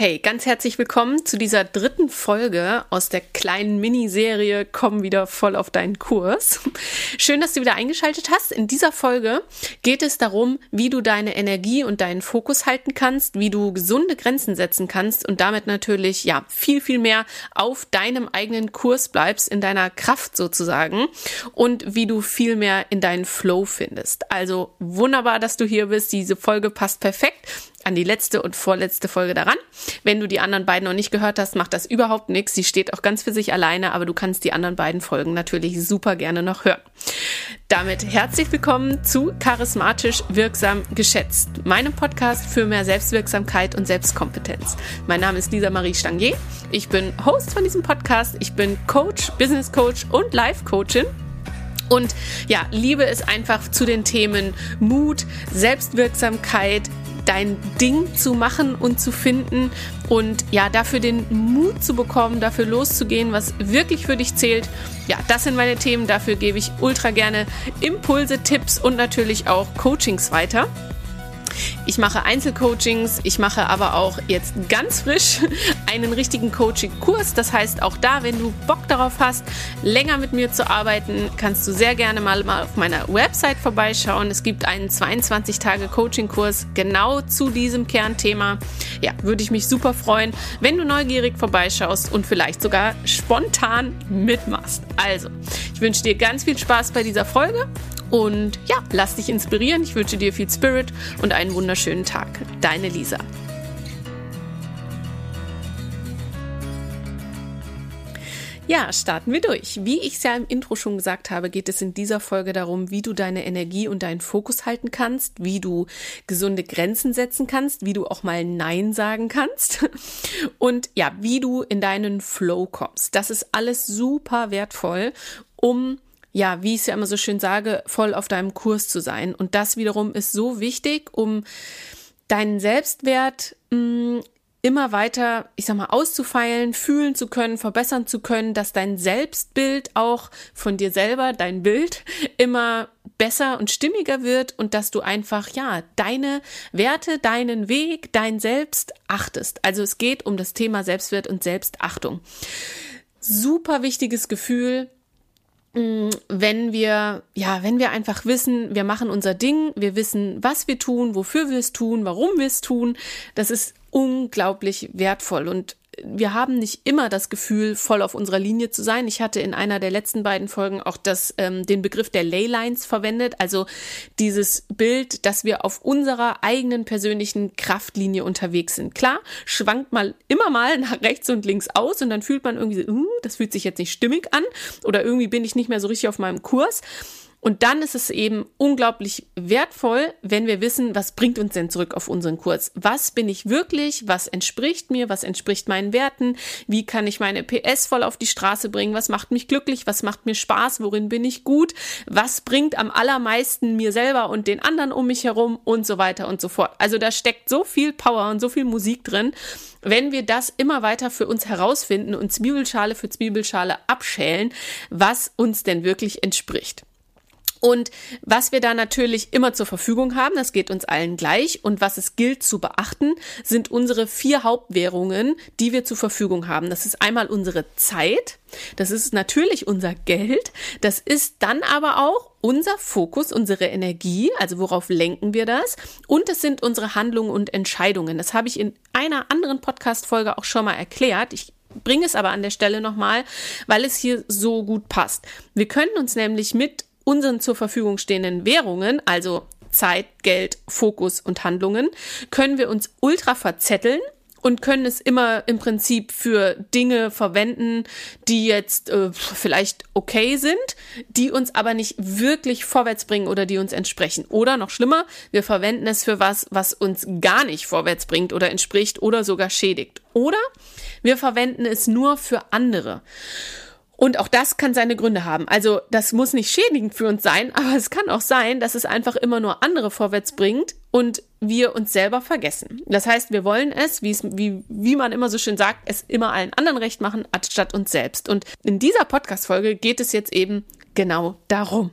Hey, ganz herzlich willkommen zu dieser dritten Folge aus der kleinen Miniserie Komm wieder voll auf deinen Kurs. Schön, dass du wieder eingeschaltet hast. In dieser Folge geht es darum, wie du deine Energie und deinen Fokus halten kannst, wie du gesunde Grenzen setzen kannst und damit natürlich, ja, viel, viel mehr auf deinem eigenen Kurs bleibst, in deiner Kraft sozusagen und wie du viel mehr in deinen Flow findest. Also wunderbar, dass du hier bist. Diese Folge passt perfekt an die letzte und vorletzte Folge daran. Wenn du die anderen beiden noch nicht gehört hast, macht das überhaupt nichts. Sie steht auch ganz für sich alleine, aber du kannst die anderen beiden Folgen natürlich super gerne noch hören. Damit herzlich willkommen zu Charismatisch Wirksam Geschätzt, meinem Podcast für mehr Selbstwirksamkeit und Selbstkompetenz. Mein Name ist Lisa Marie Stangier. Ich bin Host von diesem Podcast. Ich bin Coach, Business Coach und Life Coachin. Und ja, liebe es einfach zu den Themen Mut, Selbstwirksamkeit, dein Ding zu machen und zu finden und ja, dafür den Mut zu bekommen, dafür loszugehen, was wirklich für dich zählt. Ja, das sind meine Themen. Dafür gebe ich ultra gerne Impulse, Tipps und natürlich auch Coachings weiter. Ich mache Einzelcoachings, ich mache aber auch jetzt ganz frisch einen richtigen Coaching-Kurs. Das heißt, auch da, wenn du Bock darauf hast, länger mit mir zu arbeiten, kannst du sehr gerne mal, mal auf meiner Website vorbeischauen. Es gibt einen 22-Tage-Coaching-Kurs genau zu diesem Kernthema. Ja, würde ich mich super freuen, wenn du neugierig vorbeischaust und vielleicht sogar spontan mitmachst. Also, ich wünsche dir ganz viel Spaß bei dieser Folge und ja, lass dich inspirieren. Ich wünsche dir viel Spirit und einen wunderschönen Tag. Deine Lisa. Ja, starten wir durch. Wie ich es ja im Intro schon gesagt habe, geht es in dieser Folge darum, wie du deine Energie und deinen Fokus halten kannst, wie du gesunde Grenzen setzen kannst, wie du auch mal Nein sagen kannst und ja, wie du in deinen Flow kommst. Das ist alles super wertvoll, um ja, wie ich es ja immer so schön sage, voll auf deinem Kurs zu sein. Und das wiederum ist so wichtig, um deinen Selbstwert mh, mm, immer weiter, ich sag mal, auszufeilen, fühlen zu können, verbessern zu können, dass dein Selbstbild auch von dir selber, dein Bild, immer besser und stimmiger wird und dass du einfach, ja, deine Werte, deinen Weg, dein Selbst achtest. Also es geht um das Thema Selbstwert und Selbstachtung. Super wichtiges Gefühl, wenn wir, ja, wenn wir einfach wissen, wir machen unser Ding, wir wissen, was wir tun, wofür wir es tun, warum wir es tun, das ist unglaublich wertvoll. Und wir haben nicht immer das Gefühl, voll auf unserer Linie zu sein. Ich hatte in einer der letzten beiden Folgen auch das, ähm, den Begriff der Leylines verwendet, also dieses Bild, dass wir auf unserer eigenen persönlichen Kraftlinie unterwegs sind. Klar, schwankt mal immer mal nach rechts und links aus und dann fühlt man irgendwie, so, uh, das fühlt sich jetzt nicht stimmig an oder irgendwie bin ich nicht mehr so richtig auf meinem Kurs. Und dann ist es eben unglaublich wertvoll, wenn wir wissen, was bringt uns denn zurück auf unseren Kurs? Was bin ich wirklich? Was entspricht mir? Was entspricht meinen Werten? Wie kann ich meine PS voll auf die Straße bringen? Was macht mich glücklich? Was macht mir Spaß? Worin bin ich gut? Was bringt am allermeisten mir selber und den anderen um mich herum? Und so weiter und so fort. Also da steckt so viel Power und so viel Musik drin. Wenn wir das immer weiter für uns herausfinden und Zwiebelschale für Zwiebelschale abschälen, was uns denn wirklich entspricht. Und was wir da natürlich immer zur Verfügung haben, das geht uns allen gleich. Und was es gilt zu beachten, sind unsere vier Hauptwährungen, die wir zur Verfügung haben. Das ist einmal unsere Zeit, das ist natürlich unser Geld, das ist dann aber auch unser Fokus, unsere Energie, also worauf lenken wir das? Und es sind unsere Handlungen und Entscheidungen. Das habe ich in einer anderen Podcast-Folge auch schon mal erklärt. Ich bringe es aber an der Stelle nochmal, weil es hier so gut passt. Wir können uns nämlich mit unseren zur Verfügung stehenden Währungen, also Zeit, Geld, Fokus und Handlungen, können wir uns ultra verzetteln und können es immer im Prinzip für Dinge verwenden, die jetzt äh, vielleicht okay sind, die uns aber nicht wirklich vorwärts bringen oder die uns entsprechen. Oder noch schlimmer, wir verwenden es für was, was uns gar nicht vorwärts bringt oder entspricht oder sogar schädigt. Oder wir verwenden es nur für andere. Und auch das kann seine Gründe haben. Also das muss nicht schädigend für uns sein, aber es kann auch sein, dass es einfach immer nur andere vorwärts bringt und wir uns selber vergessen. Das heißt, wir wollen es, wie, es, wie, wie man immer so schön sagt, es immer allen anderen recht machen, anstatt uns selbst. Und in dieser Podcast-Folge geht es jetzt eben genau darum.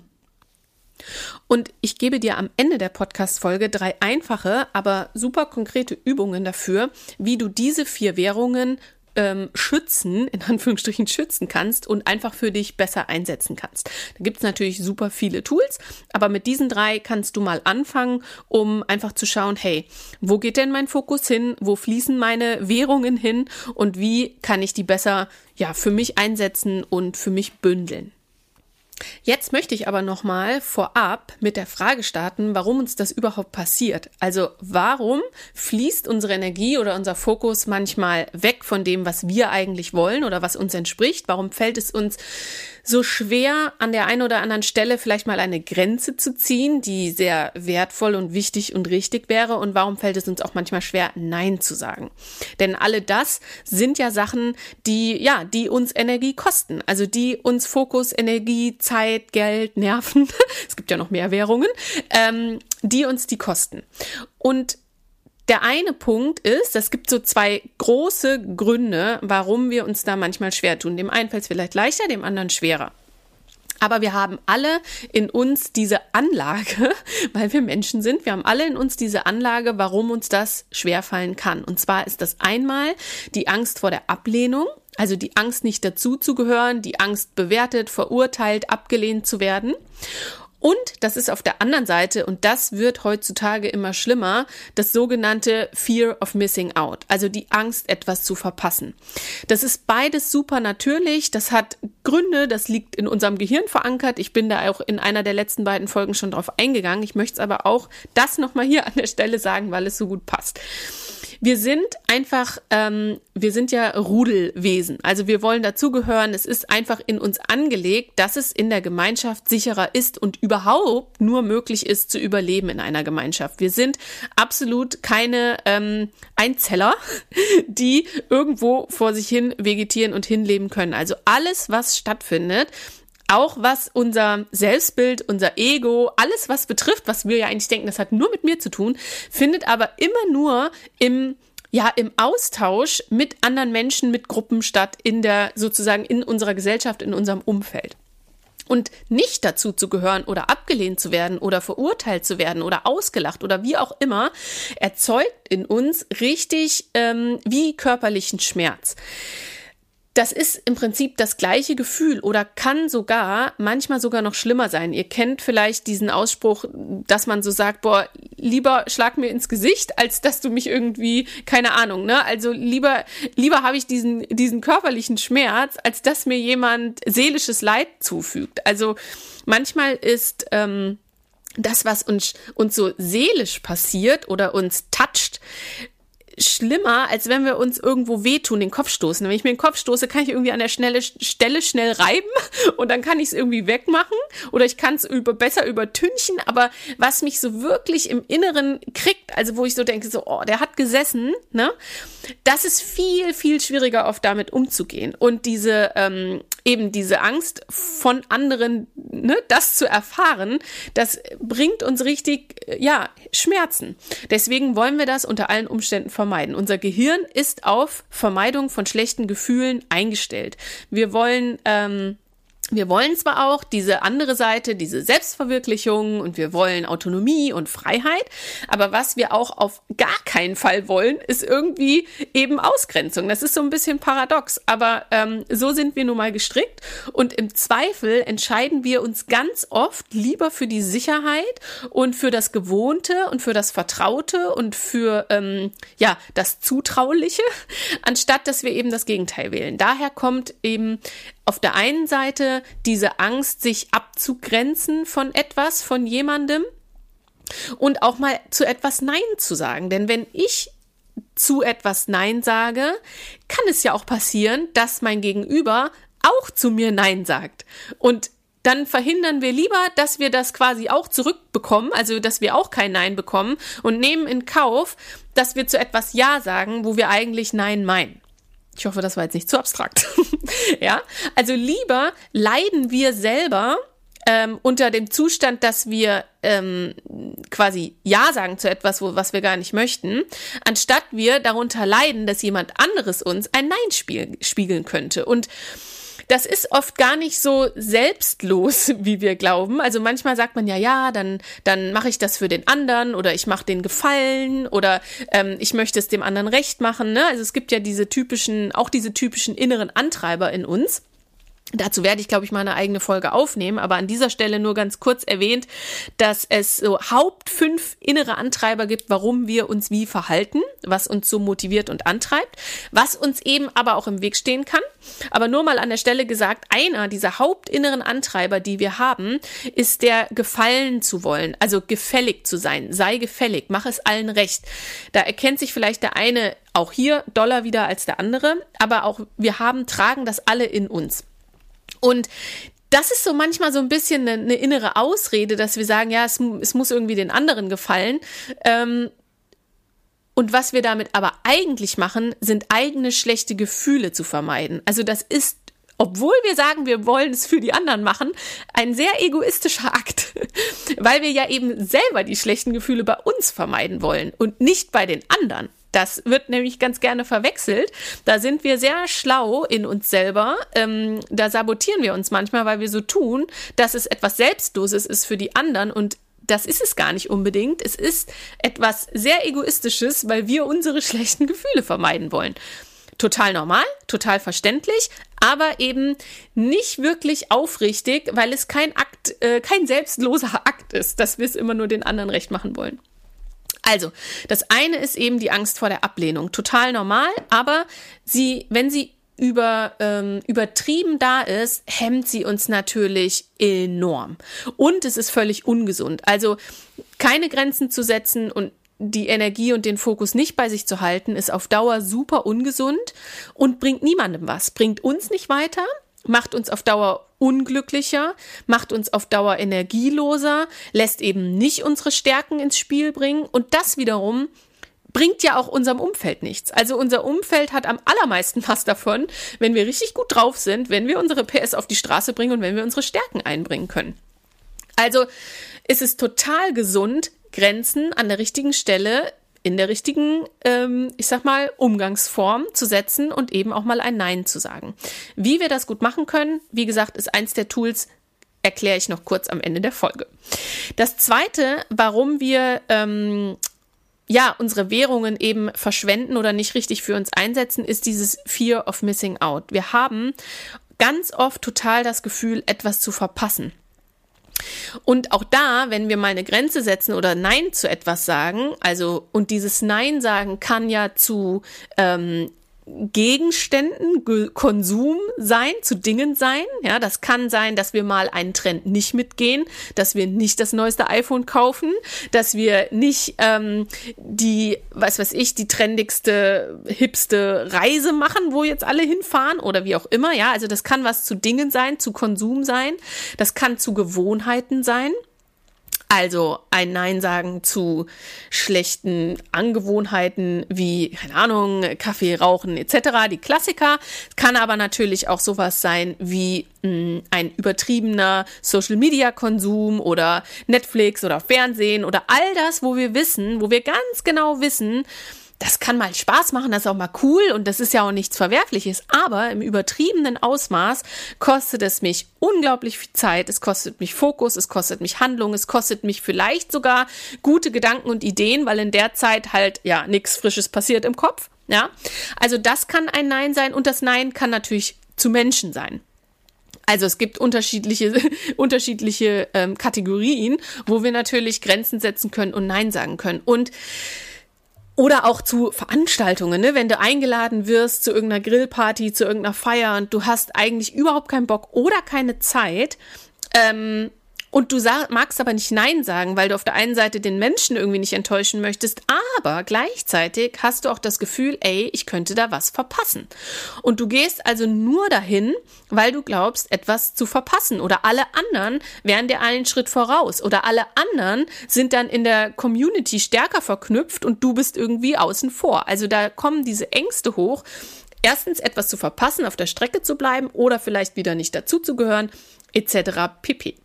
Und ich gebe dir am Ende der Podcast-Folge drei einfache, aber super konkrete Übungen dafür, wie du diese vier Währungen ähm, schützen, in Anführungsstrichen schützen kannst und einfach für dich besser einsetzen kannst. Da gibt es natürlich super viele Tools, aber mit diesen drei kannst du mal anfangen, um einfach zu schauen, hey, wo geht denn mein Fokus hin? Wo fließen meine Währungen hin? Und wie kann ich die besser ja, für mich einsetzen und für mich bündeln? Jetzt möchte ich aber nochmal vorab mit der Frage starten, warum uns das überhaupt passiert. Also warum fließt unsere Energie oder unser Fokus manchmal weg von dem, was wir eigentlich wollen oder was uns entspricht? Warum fällt es uns so schwer, an der einen oder anderen Stelle vielleicht mal eine Grenze zu ziehen, die sehr wertvoll und wichtig und richtig wäre? Und warum fällt es uns auch manchmal schwer, Nein zu sagen? Denn alle das sind ja Sachen, die, ja, die uns Energie kosten. Also die uns Fokus, Energie, Zeit, Geld, Nerven, es gibt ja noch mehr Währungen, ähm, die uns die kosten. Und der eine Punkt ist, es gibt so zwei große Gründe, warum wir uns da manchmal schwer tun. Dem einen fällt es vielleicht leichter, dem anderen schwerer. Aber wir haben alle in uns diese Anlage, weil wir Menschen sind. Wir haben alle in uns diese Anlage, warum uns das schwerfallen kann. Und zwar ist das einmal die Angst vor der Ablehnung, also die Angst nicht dazuzugehören, die Angst bewertet, verurteilt, abgelehnt zu werden. Und das ist auf der anderen Seite, und das wird heutzutage immer schlimmer, das sogenannte Fear of Missing Out, also die Angst, etwas zu verpassen. Das ist beides super natürlich, das hat Gründe, das liegt in unserem Gehirn verankert. Ich bin da auch in einer der letzten beiden Folgen schon drauf eingegangen. Ich möchte es aber auch das nochmal hier an der Stelle sagen, weil es so gut passt. Wir sind einfach, ähm, wir sind ja Rudelwesen. Also wir wollen dazugehören. Es ist einfach in uns angelegt, dass es in der Gemeinschaft sicherer ist und überhaupt nur möglich ist zu überleben in einer Gemeinschaft. Wir sind absolut keine ähm, Einzeller, die irgendwo vor sich hin vegetieren und hinleben können. Also alles, was stattfindet, auch was unser Selbstbild, unser Ego, alles was betrifft, was wir ja eigentlich denken, das hat nur mit mir zu tun, findet aber immer nur im ja, im Austausch mit anderen Menschen, mit Gruppen statt, in der, sozusagen in unserer Gesellschaft, in unserem Umfeld. Und nicht dazu zu gehören oder abgelehnt zu werden oder verurteilt zu werden oder ausgelacht oder wie auch immer, erzeugt in uns richtig ähm, wie körperlichen Schmerz das ist im Prinzip das gleiche Gefühl oder kann sogar manchmal sogar noch schlimmer sein. Ihr kennt vielleicht diesen Ausspruch, dass man so sagt, boah, lieber schlag mir ins Gesicht, als dass du mich irgendwie, keine Ahnung, ne? Also lieber, lieber habe ich diesen, diesen körperlichen Schmerz, als dass mir jemand seelisches Leid zufügt. Also manchmal ist, ähm, das, was uns, uns so seelisch passiert oder uns toucht, schlimmer, als wenn wir uns irgendwo wehtun, den Kopf stoßen. Wenn ich mir den Kopf stoße, kann ich irgendwie an der schnelle Stelle schnell reiben und dann kann ich es irgendwie wegmachen oder ich kann es über, besser übertünchen. Aber was mich so wirklich im Inneren kriegt, also wo ich so denke, so, oh, der hat gesessen, ne? Das ist viel, viel schwieriger oft damit umzugehen. Und diese, ähm, eben diese Angst von anderen, ne, das zu erfahren, das bringt uns richtig, ja, Schmerzen. Deswegen wollen wir das unter allen Umständen vermeiden. Unser Gehirn ist auf Vermeidung von schlechten Gefühlen eingestellt. Wir wollen ähm, wir wollen zwar auch diese andere Seite, diese Selbstverwirklichung und wir wollen Autonomie und Freiheit, aber was wir auch auf gar keinen Fall wollen, ist irgendwie eben Ausgrenzung. Das ist so ein bisschen paradox, aber ähm, so sind wir nun mal gestrickt und im Zweifel entscheiden wir uns ganz oft lieber für die Sicherheit und für das Gewohnte und für das Vertraute und für ähm, ja das Zutrauliche, anstatt dass wir eben das Gegenteil wählen. Daher kommt eben auf der einen Seite diese Angst, sich abzugrenzen von etwas, von jemandem und auch mal zu etwas Nein zu sagen. Denn wenn ich zu etwas Nein sage, kann es ja auch passieren, dass mein Gegenüber auch zu mir Nein sagt. Und dann verhindern wir lieber, dass wir das quasi auch zurückbekommen, also dass wir auch kein Nein bekommen und nehmen in Kauf, dass wir zu etwas Ja sagen, wo wir eigentlich Nein meinen. Ich hoffe, das war jetzt nicht zu abstrakt. ja, also lieber leiden wir selber ähm, unter dem Zustand, dass wir ähm, quasi Ja sagen zu etwas, wo, was wir gar nicht möchten, anstatt wir darunter leiden, dass jemand anderes uns ein Nein spiegeln könnte. Und das ist oft gar nicht so selbstlos, wie wir glauben. Also manchmal sagt man ja, ja, dann, dann mache ich das für den anderen oder ich mache den Gefallen oder ähm, ich möchte es dem anderen recht machen. Ne? Also es gibt ja diese typischen, auch diese typischen inneren Antreiber in uns. Dazu werde ich, glaube ich, mal eine eigene Folge aufnehmen, aber an dieser Stelle nur ganz kurz erwähnt, dass es so Haupt fünf innere Antreiber gibt, warum wir uns wie verhalten, was uns so motiviert und antreibt, was uns eben aber auch im Weg stehen kann. Aber nur mal an der Stelle gesagt, einer dieser hauptinneren Antreiber, die wir haben, ist der gefallen zu wollen, also gefällig zu sein. Sei gefällig, mach es allen recht. Da erkennt sich vielleicht der eine auch hier doller wieder als der andere, aber auch wir haben, tragen das alle in uns. Und das ist so manchmal so ein bisschen eine, eine, innere Ausrede, dass wir sagen, ja, es, es muss irgendwie den anderen gefallen. Ähm, und was wir damit aber eigentlich machen, sind eigene schlechte Gefühle zu vermeiden. Also das ist obwohl wir sagen, wir wollen es für die anderen machen, ein sehr egoistischer Akt, weil wir ja eben selber die schlechten Gefühle bei uns vermeiden wollen und nicht bei den anderen. Das wird nämlich ganz gerne verwechselt. Da sind wir sehr schlau in uns selber. Ähm, da sabotieren wir uns manchmal, weil wir so tun, dass es etwas Selbstloses ist für die anderen und das ist es gar nicht unbedingt. Es ist etwas sehr Egoistisches, weil wir unsere schlechten Gefühle vermeiden wollen. Total normal, total verständlich, aber eben nicht wirklich aufrichtig, weil es kein Akt, äh, kein selbstloser Akt ist, dass wir es immer nur den anderen recht machen wollen. Also, das eine ist eben die Angst vor der Ablehnung. Total normal, aber sie, wenn sie über, ähm, übertrieben da ist, hemmt sie uns natürlich enorm. Und es ist völlig ungesund. Also keine Grenzen zu setzen und die Energie und den Fokus nicht bei sich zu halten, ist auf Dauer super ungesund und bringt niemandem was. Bringt uns nicht weiter, macht uns auf Dauer unglücklicher, macht uns auf Dauer energieloser, lässt eben nicht unsere Stärken ins Spiel bringen und das wiederum bringt ja auch unserem Umfeld nichts. Also unser Umfeld hat am allermeisten was davon, wenn wir richtig gut drauf sind, wenn wir unsere PS auf die Straße bringen und wenn wir unsere Stärken einbringen können. Also ist es total gesund, Grenzen an der richtigen Stelle in der richtigen, ähm, ich sag mal, Umgangsform zu setzen und eben auch mal ein Nein zu sagen. Wie wir das gut machen können, wie gesagt, ist eins der Tools, erkläre ich noch kurz am Ende der Folge. Das zweite, warum wir ähm, ja, unsere Währungen eben verschwenden oder nicht richtig für uns einsetzen, ist dieses Fear of Missing Out. Wir haben ganz oft total das Gefühl, etwas zu verpassen. Und auch da, wenn wir mal eine Grenze setzen oder Nein zu etwas sagen, also und dieses Nein sagen kann ja zu ähm, Gegenständen, Konsum sein, zu Dingen sein. Ja, das kann sein, dass wir mal einen Trend nicht mitgehen, dass wir nicht das neueste iPhone kaufen, dass wir nicht ähm, die, was weiß ich, die trendigste, hipste Reise machen, wo jetzt alle hinfahren oder wie auch immer. Ja, also das kann was zu Dingen sein, zu Konsum sein. Das kann zu Gewohnheiten sein. Also ein Nein sagen zu schlechten Angewohnheiten wie, keine Ahnung, Kaffee, Rauchen etc., die Klassiker. Kann aber natürlich auch sowas sein wie mh, hm, ein übertriebener Social-Media-Konsum oder Netflix oder Fernsehen oder all das, wo wir wissen, wo wir ganz genau wissen, das kann mal Spaß machen, das ist auch mal cool und das ist ja auch nichts Verwerfliches. Aber im übertriebenen Ausmaß kostet es mich unglaublich viel Zeit, es kostet mich Fokus, es kostet mich Handlung, es kostet mich vielleicht sogar gute Gedanken und Ideen, weil in der Zeit halt ja nichts Frisches passiert im Kopf. Ja, also das kann ein Nein sein und das Nein kann natürlich zu Menschen sein. Also es gibt unterschiedliche, unterschiedliche ähm, Kategorien, wo wir natürlich Grenzen setzen können und Nein sagen können. Und oder auch zu Veranstaltungen, ne? wenn du eingeladen wirst zu irgendeiner Grillparty, zu irgendeiner Feier und du hast eigentlich überhaupt keinen Bock oder keine Zeit, ähm, und du magst aber nicht Nein sagen, weil du auf der einen Seite den Menschen irgendwie nicht enttäuschen möchtest, aber gleichzeitig hast du auch das Gefühl, ey, ich könnte da was verpassen. Und du gehst also nur dahin, weil du glaubst, etwas zu verpassen. Oder alle anderen wären dir einen Schritt voraus. Oder alle anderen sind dann in der Community stärker verknüpft und du bist irgendwie außen vor. Also da kommen diese Ängste hoch. Erstens etwas zu verpassen, auf der Strecke zu bleiben oder vielleicht wieder nicht dazuzugehören, etc. pp.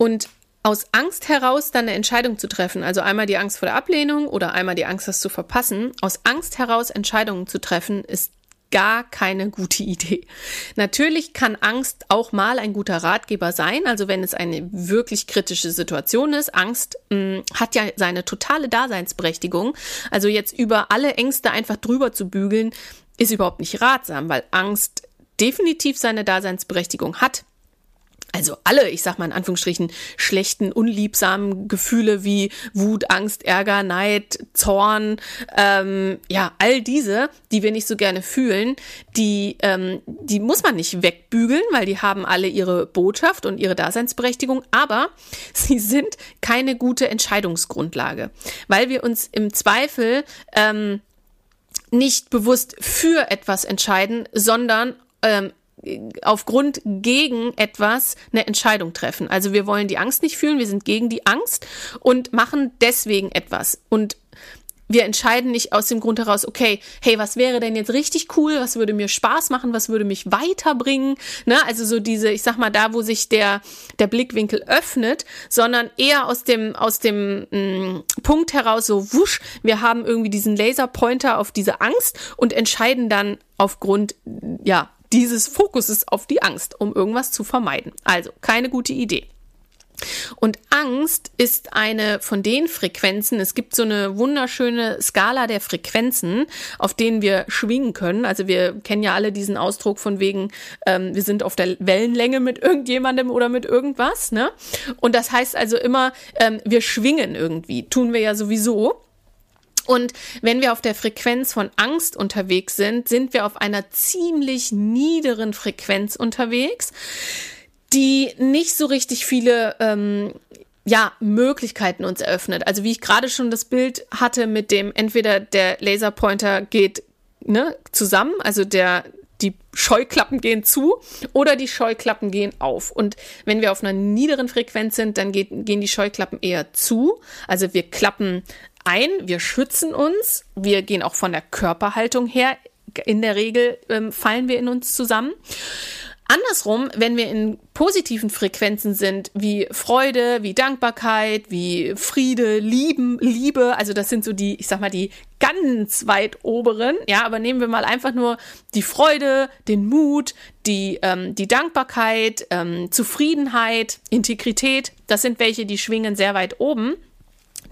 Und aus Angst heraus dann eine Entscheidung zu treffen, also einmal die Angst vor der Ablehnung oder einmal die Angst, das zu verpassen, aus Angst heraus Entscheidungen zu treffen, ist gar keine gute Idee. Natürlich kann Angst auch mal ein guter Ratgeber sein, also wenn es eine wirklich kritische Situation ist. Angst mh, mm, hat ja seine totale Daseinsberechtigung. Also jetzt über alle Ängste einfach drüber zu bügeln, ist überhaupt nicht ratsam, weil Angst definitiv seine Daseinsberechtigung hat also alle, ich sag mal in Anführungsstrichen, schlechten, unliebsamen Gefühle wie Wut, Angst, Ärger, Neid, Zorn, ähm, ja, all diese, die wir nicht so gerne fühlen, die, ähm, die muss man nicht wegbügeln, weil die haben alle ihre Botschaft und ihre Daseinsberechtigung, aber sie sind keine gute Entscheidungsgrundlage, weil wir uns im Zweifel ähm, nicht bewusst für etwas entscheiden, sondern ähm, aufgrund gegen etwas eine Entscheidung treffen. Also wir wollen die Angst nicht fühlen, wir sind gegen die Angst und machen deswegen etwas. Und wir entscheiden nicht aus dem Grund heraus, okay, hey, was wäre denn jetzt richtig cool, was würde mir Spaß machen, was würde mich weiterbringen, ne? Also so diese, ich sag mal, da, wo sich der, der Blickwinkel öffnet, sondern eher aus dem, aus dem mh, mm, Punkt heraus, so wusch, wir haben irgendwie diesen Laserpointer auf diese Angst und entscheiden dann aufgrund, ja, dieses Fokuses auf die Angst, um irgendwas zu vermeiden. Also keine gute Idee. Und Angst ist eine von den Frequenzen. Es gibt so eine wunderschöne Skala der Frequenzen, auf denen wir schwingen können. Also wir kennen ja alle diesen Ausdruck von wegen, ähm, wir sind auf der Wellenlänge mit irgendjemandem oder mit irgendwas. Ne? Und das heißt also immer, ähm, wir schwingen irgendwie. Tun wir ja sowieso. Und wenn wir auf der Frequenz von Angst unterwegs sind, sind wir auf einer ziemlich niederen Frequenz unterwegs, die nicht so richtig viele ähm, ja, Möglichkeiten uns eröffnet. Also wie ich gerade schon das Bild hatte mit dem, entweder der Laserpointer geht ne, zusammen, also der, die Scheuklappen gehen zu oder die Scheuklappen gehen auf. Und wenn wir auf einer niederen Frequenz sind, dann geht, gehen die Scheuklappen eher zu. Also wir klappen ein, wir schützen uns, wir gehen auch von der Körperhaltung her. In der Regel ähm, fallen wir in uns zusammen. Andersrum, wenn wir in positiven Frequenzen sind, wie Freude, wie Dankbarkeit, wie Friede, Lieben, Liebe, also das sind so die, ich sag mal, die ganz weit oberen, ja, aber nehmen wir mal einfach nur die Freude, den Mut, die, ähm, die Dankbarkeit, ähm, Zufriedenheit, Integrität, das sind welche, die schwingen sehr weit oben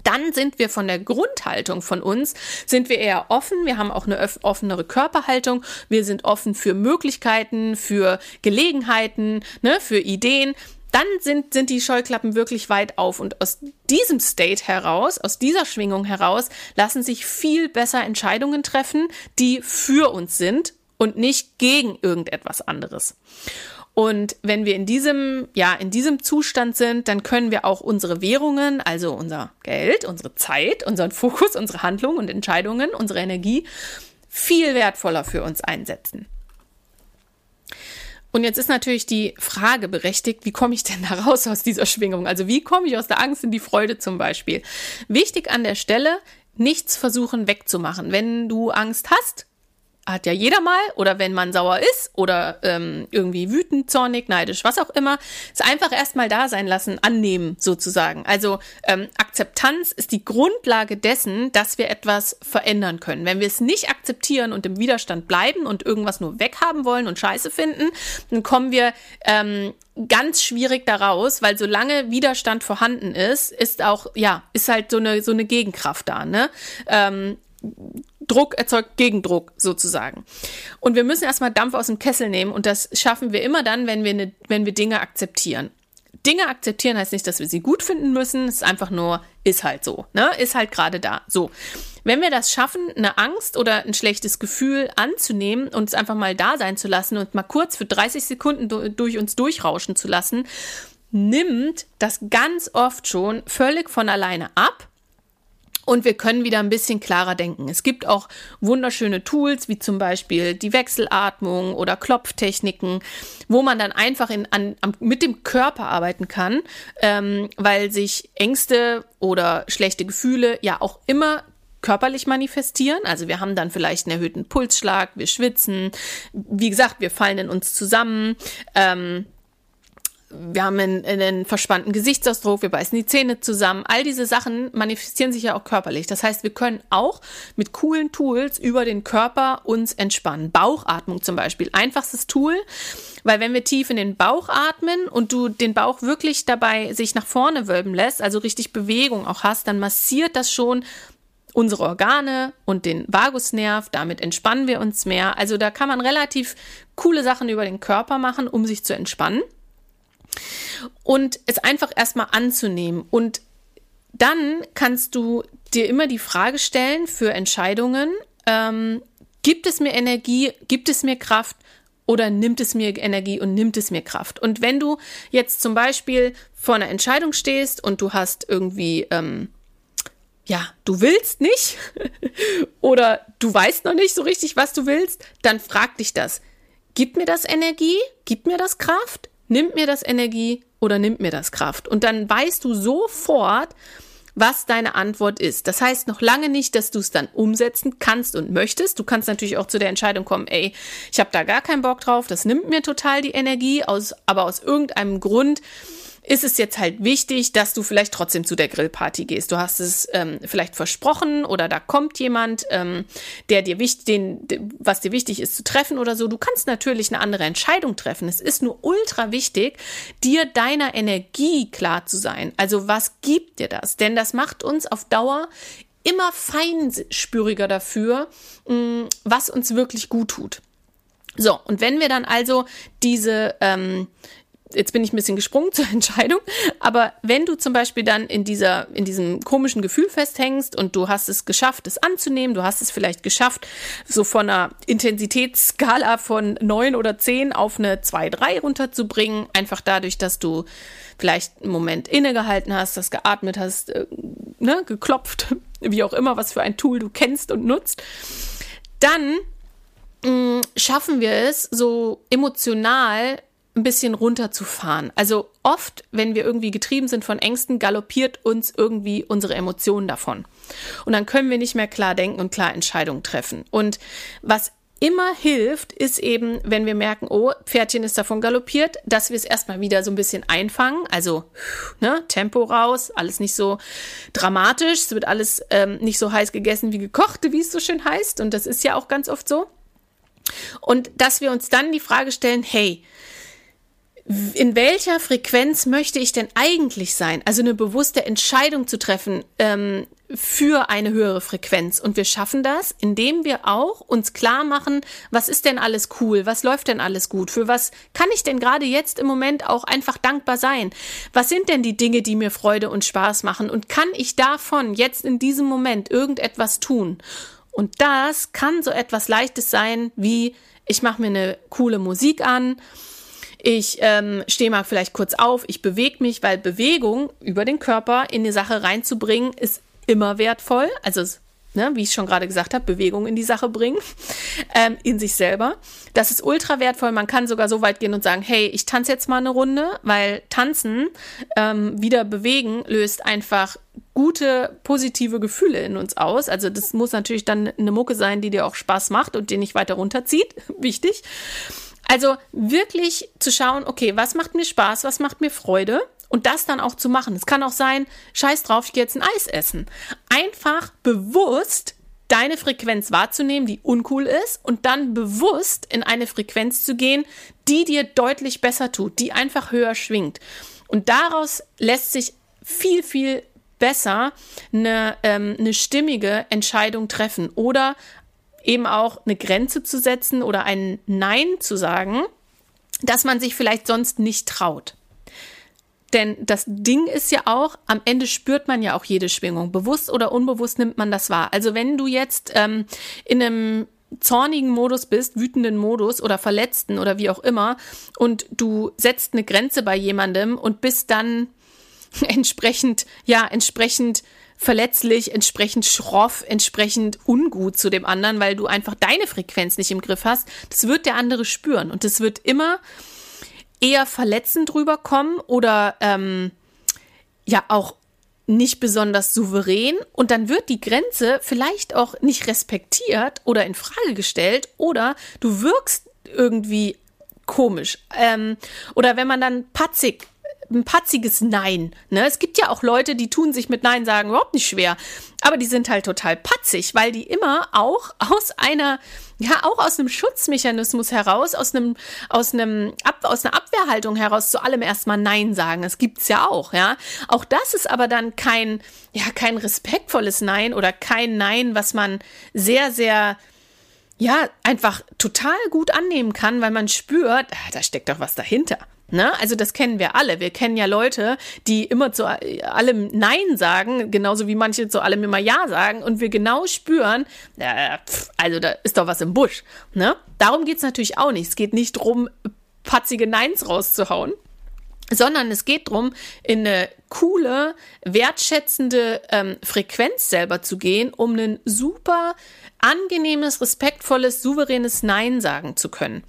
dann sind wir von der Grundhaltung von uns, sind wir eher offen, wir haben auch eine offenere Körperhaltung, wir sind offen für Möglichkeiten, für Gelegenheiten, ne, für Ideen. Dann sind, sind die Scheuklappen wirklich weit auf und aus diesem State heraus, aus dieser Schwingung heraus, lassen sich viel besser Entscheidungen treffen, die für uns sind und nicht gegen irgendetwas anderes. Und wenn wir in diesem, ja, in diesem Zustand sind, dann können wir auch unsere Währungen, also unser Geld, unsere Zeit, unseren Fokus, unsere Handlungen und Entscheidungen, unsere Energie viel wertvoller für uns einsetzen. Und jetzt ist natürlich die Frage berechtigt, wie komme ich denn da raus aus dieser Schwingung? Also wie komme ich aus der Angst in die Freude zum Beispiel? Wichtig an der Stelle, nichts versuchen wegzumachen. Wenn du Angst hast, hat ja jeder mal, oder wenn man sauer ist oder ähm, irgendwie wütend, zornig, neidisch, was auch immer, es einfach erstmal da sein lassen, annehmen sozusagen. Also ähm, Akzeptanz ist die Grundlage dessen, dass wir etwas verändern können. Wenn wir es nicht akzeptieren und im Widerstand bleiben und irgendwas nur weghaben wollen und Scheiße finden, dann kommen wir ähm, ganz schwierig daraus, weil solange Widerstand vorhanden ist, ist auch, ja, ist halt so eine, so eine Gegenkraft da, ne? Ähm, Druck erzeugt Gegendruck sozusagen. Und wir müssen erstmal Dampf aus dem Kessel nehmen und das schaffen wir immer dann, wenn wir, ne, wenn wir Dinge akzeptieren. Dinge akzeptieren heißt nicht, dass wir sie gut finden müssen, es ist einfach nur, ist halt so, ne? Ist halt gerade da. So. Wenn wir das schaffen, eine Angst oder ein schlechtes Gefühl anzunehmen und es einfach mal da sein zu lassen und mal kurz für 30 Sekunden durch uns durchrauschen zu lassen, nimmt das ganz oft schon völlig von alleine ab und wir können wieder ein bisschen klarer denken. Es gibt auch wunderschöne Tools, wie zum Beispiel die Wechselatmung oder Klopftechniken, wo man dann einfach in, an, mit dem Körper arbeiten kann, ähm, weil sich Ängste oder schlechte Gefühle ja auch immer körperlich manifestieren. Also wir haben dann vielleicht einen erhöhten Pulsschlag, wir schwitzen, wie gesagt, wir fallen in uns zusammen. Ähm, wir haben einen, einen verspannten Gesichtsausdruck, wir beißen die Zähne zusammen. All diese Sachen manifestieren sich ja auch körperlich. Das heißt, wir können auch mit coolen Tools über den Körper uns entspannen. Bauchatmung zum Beispiel, einfachstes Tool, weil wenn wir tief in den Bauch atmen und du den Bauch wirklich dabei sich nach vorne wölben lässt, also richtig Bewegung auch hast, dann massiert das schon unsere Organe und den Vagusnerv, damit entspannen wir uns mehr. Also da kann man relativ coole Sachen über den Körper machen, um sich zu entspannen. Und es einfach erstmal anzunehmen. Und dann kannst du dir immer die Frage stellen für Entscheidungen, ähm, gibt es mir Energie, gibt es mir Kraft oder nimmt es mir Energie und nimmt es mir Kraft? Und wenn du jetzt zum Beispiel vor einer Entscheidung stehst und du hast irgendwie ähm, ja, du willst nicht oder du weißt noch nicht so richtig, was du willst, dann frag dich das. Gibt mir das Energie? Gibt mir das Kraft? Nimmt mir das Energie oder nimmt mir das Kraft? Und dann weißt du sofort, was deine Antwort ist. Das heißt noch lange nicht, dass du es dann umsetzen kannst und möchtest. Du kannst natürlich auch zu der Entscheidung kommen, ey, ich habe da gar keinen Bock drauf, das nimmt mir total die Energie, aus, aber aus irgendeinem Grund ist es jetzt halt wichtig, dass du vielleicht trotzdem zu der Grillparty gehst. Du hast es ähm, vielleicht versprochen oder da kommt jemand, ähm, der dir wichtig, den, was dir wichtig ist zu treffen oder so. Du kannst natürlich eine andere Entscheidung treffen. Es ist nur ultra wichtig, dir deiner Energie klar zu sein. Also was gibt dir das? Denn das macht uns auf Dauer immer feinspüriger dafür, mm, was uns wirklich gut tut. So, und wenn wir dann also diese, ähm, jetzt bin ich ein bisschen gesprungen zur Entscheidung, aber wenn du zum Beispiel dann in dieser, in diesem komischen Gefühl festhängst und du hast es geschafft, es anzunehmen, du hast es vielleicht geschafft, so von einer Intensitätsskala von neun oder zehn auf eine zwei, drei runterzubringen, einfach dadurch, dass du vielleicht einen Moment innegehalten hast, das geatmet hast, äh, ne, geklopft, wie auch immer, was für ein Tool du kennst und nutzt, dann mm, schaffen wir es so emotional ein bisschen runterzufahren. Also oft, wenn wir irgendwie getrieben sind von Ängsten, galoppiert uns irgendwie unsere Emotionen davon. Und dann können wir nicht mehr klar denken und klar Entscheidungen treffen. Und was immer hilft, ist eben, wenn wir merken, oh, Pferdchen ist davon galoppiert, dass wir es erstmal wieder so ein bisschen einfangen. Also, ne, Tempo raus, alles nicht so dramatisch. Es wird alles ähm, nicht so heiß gegessen wie gekocht, wie es so schön heißt. Und das ist ja auch ganz oft so. Und dass wir uns dann die Frage stellen, hey, in welcher Frequenz möchte ich denn eigentlich sein? Also eine bewusste Entscheidung zu treffen ähm, für eine höhere Frequenz. Und wir schaffen das, indem wir auch uns klar machen, was ist denn alles cool? Was läuft denn alles gut? Für was kann ich denn gerade jetzt im Moment auch einfach dankbar sein? Was sind denn die Dinge, die mir Freude und Spaß machen? Und kann ich davon jetzt in diesem Moment irgendetwas tun? Und das kann so etwas Leichtes sein, wie ich mache mir eine coole Musik an ich ähm, stehe mal vielleicht kurz auf, ich bewege mich, weil Bewegung über den Körper in die Sache reinzubringen, ist immer wertvoll. Also Ne, wie ich schon gerade gesagt habe, Bewegung in die Sache bringen, ähm, in sich selber. Das ist ultra wertvoll. Man kann sogar so weit gehen und sagen, hey, ich tanze jetzt mal eine Runde, weil tanzen, ähm, wieder bewegen, löst einfach gute, positive Gefühle in uns aus. Also das muss natürlich dann eine Mucke sein, die dir auch Spaß macht und dir nicht weiter runterzieht. Wichtig. Also wirklich zu schauen, okay, was macht mir Spaß, was macht mir Freude und das dann auch zu machen. Es kann auch sein, scheiß drauf, ich gehe jetzt ein Eis essen. Einfach bewusst deine Frequenz wahrzunehmen, die uncool ist und dann bewusst in eine Frequenz zu gehen, die dir deutlich besser tut, die einfach höher schwingt. Und daraus lässt sich viel, viel besser eine, ähm, eine stimmige Entscheidung treffen oder eben auch eine Grenze zu setzen oder ein Nein zu sagen, dass man sich vielleicht sonst nicht traut. Denn das Ding ist ja auch, am Ende spürt man ja auch jede Schwingung. Bewusst oder unbewusst nimmt man das wahr. Also wenn du jetzt ähm, in einem zornigen Modus bist, wütenden Modus oder verletzten oder wie auch immer und du setzt eine Grenze bei jemandem und bist dann entsprechend, ja, entsprechend verletzlich, entsprechend schroff, entsprechend ungut zu dem anderen, weil du einfach deine Frequenz nicht im Griff hast. Das wird der andere spüren und das wird immer eher verletzend rüberkommen oder ähm, ja auch nicht besonders souverän und dann wird die Grenze vielleicht auch nicht respektiert oder in Frage gestellt oder du wirkst irgendwie komisch. Ähm, oder wenn man dann patzig ein patziges Nein. Ne? Es gibt ja auch Leute, die tun sich mit Nein sagen überhaupt nicht schwer. Aber die sind halt total patzig, weil die immer auch aus einer, ja, auch aus einem Schutzmechanismus heraus, aus einem, aus einem, Ab, aus einer Abwehrhaltung heraus zu allem erstmal Nein sagen. Das gibt's ja auch, ja. Auch das ist aber dann kein, ja, kein respektvolles Nein oder kein Nein, was man sehr, sehr, ja, einfach total gut annehmen kann, weil man spürt, ah, da steckt doch was dahinter. Ne? Also das kennen wir alle. Wir kennen ja Leute, die immer zu allem Nein sagen, genauso wie manche zu allem immer Ja sagen und wir genau spüren, äh, pff, also da ist doch was im Busch. Ne? Darum geht's natürlich auch nicht. Es geht nicht drum, patzige Neins rauszuhauen, sondern es geht drum, in eine coole, wertschätzende ähm, Frequenz selber zu gehen, um einen super angenehmes, respektvolles, souveränes Nein sagen zu können.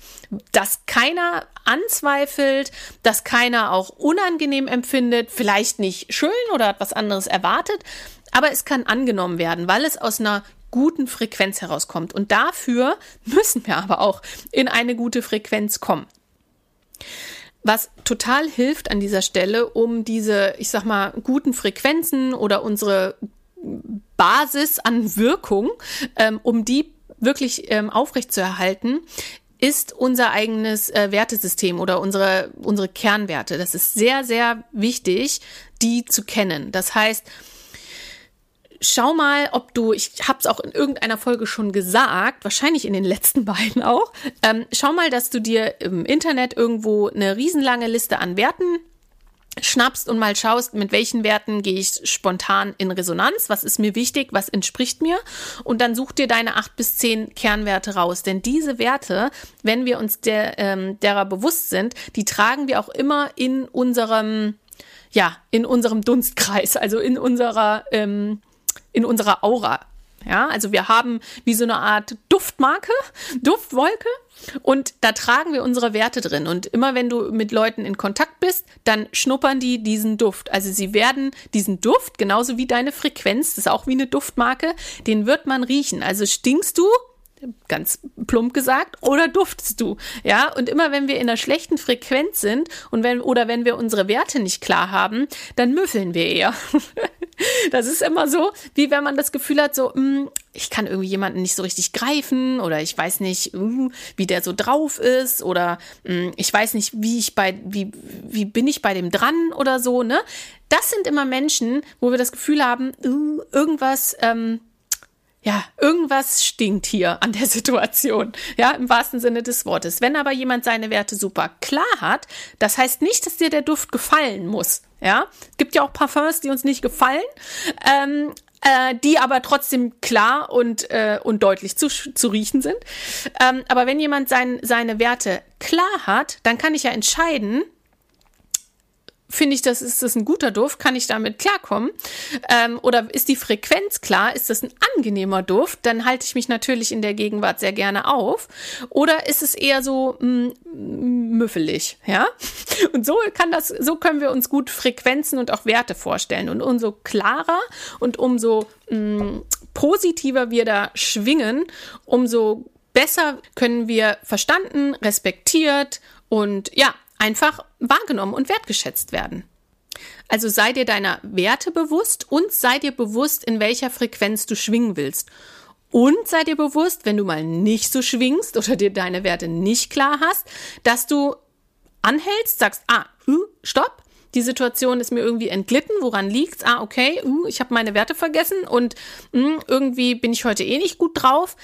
Dass keiner anzweifelt, dass keiner auch unangenehm empfindet, vielleicht nicht schön oder hat was anderes erwartet, aber es kann angenommen werden, weil es aus einer guten Frequenz herauskommt. Und dafür müssen wir aber auch in eine gute Frequenz kommen. Was total hilft an dieser Stelle, um diese, ich sag mal, guten Frequenzen oder unsere Basis an Wirkung, ähm, um die wirklich ähm, aufrechtzuerhalten, ist unser eigenes äh, Wertesystem oder unsere, unsere Kernwerte. Das ist sehr, sehr wichtig, die zu kennen. Das heißt, schau mal, ob du, ich habe es auch in irgendeiner Folge schon gesagt, wahrscheinlich in den letzten beiden auch, ähm, schau mal, dass du dir im Internet irgendwo eine riesenlange Liste an Werten schnappst und mal schaust, mit welchen Werten gehe ich spontan in Resonanz, was ist mir wichtig, was entspricht mir und dann such dir deine acht bis zehn Kernwerte raus. Denn diese Werte, wenn wir uns der, ähm, derer bewusst sind, die tragen wir auch immer in unserem, ja, in unserem Dunstkreis, also in unserer, ähm, in unserer Aura. Ja, also wir haben wie so eine Art Duftmarke, Duftwolke und da tragen wir unsere Werte drin. Und immer wenn du mit Leuten in Kontakt bist, dann schnuppern die diesen Duft. Also sie werden diesen Duft, genauso wie deine Frequenz, das ist auch wie eine Duftmarke, den wird man riechen. Also stinkst du, ganz plump gesagt, oder duftest du? Ja, und immer wenn wir in einer schlechten Frequenz sind und wenn, oder wenn wir unsere Werte nicht klar haben, dann müffeln wir eher. das ist immer so, wie wenn man das Gefühl hat, so, hm, ich kann irgendwie jemanden nicht so richtig greifen oder ich weiß nicht, hm, wie der so drauf ist oder hm, ich weiß nicht, wie ich bei, wie, wie bin ich bei dem dran oder so, ne? Das sind immer Menschen, wo wir das Gefühl haben, irgendwas, ähm, ja, irgendwas stinkt hier an der Situation, ja, im wahrsten Sinne des Wortes. Wenn aber jemand seine Werte super klar hat, das heißt nicht, dass dir der Duft gefallen muss, ja. Gibt ja auch Parfums, die uns nicht gefallen, ähm, äh, die aber trotzdem klar und, äh, und deutlich zu, zu riechen sind. Ähm, aber wenn jemand sein, seine Werte klar hat, dann kann ich ja entscheiden, finde ich, das ist das ein guter Duft, kann ich damit klarkommen? Ähm, oder ist die Frequenz klar? Ist das ein angenehmer Duft? Dann halte ich mich natürlich in der Gegenwart sehr gerne auf. Oder ist es eher so mh, mm, müffelig, ja? Und so kann das, so können wir uns gut Frequenzen und auch Werte vorstellen. Und umso klarer und umso mh, mm, positiver wir da schwingen, umso besser können wir verstanden, respektiert und ja, einfach wahrgenommen und wertgeschätzt werden. Also sei dir deiner Werte bewusst und sei dir bewusst, in welcher Frequenz du schwingen willst. Und sei dir bewusst, wenn du mal nicht so schwingst oder dir deine Werte nicht klar hast, dass du anhältst, sagst, ah, uh, stopp, die Situation ist mir irgendwie entglitten, woran liegt's? Ah, okay, uh, ich habe meine Werte vergessen und uh, irgendwie bin ich heute eh nicht gut drauf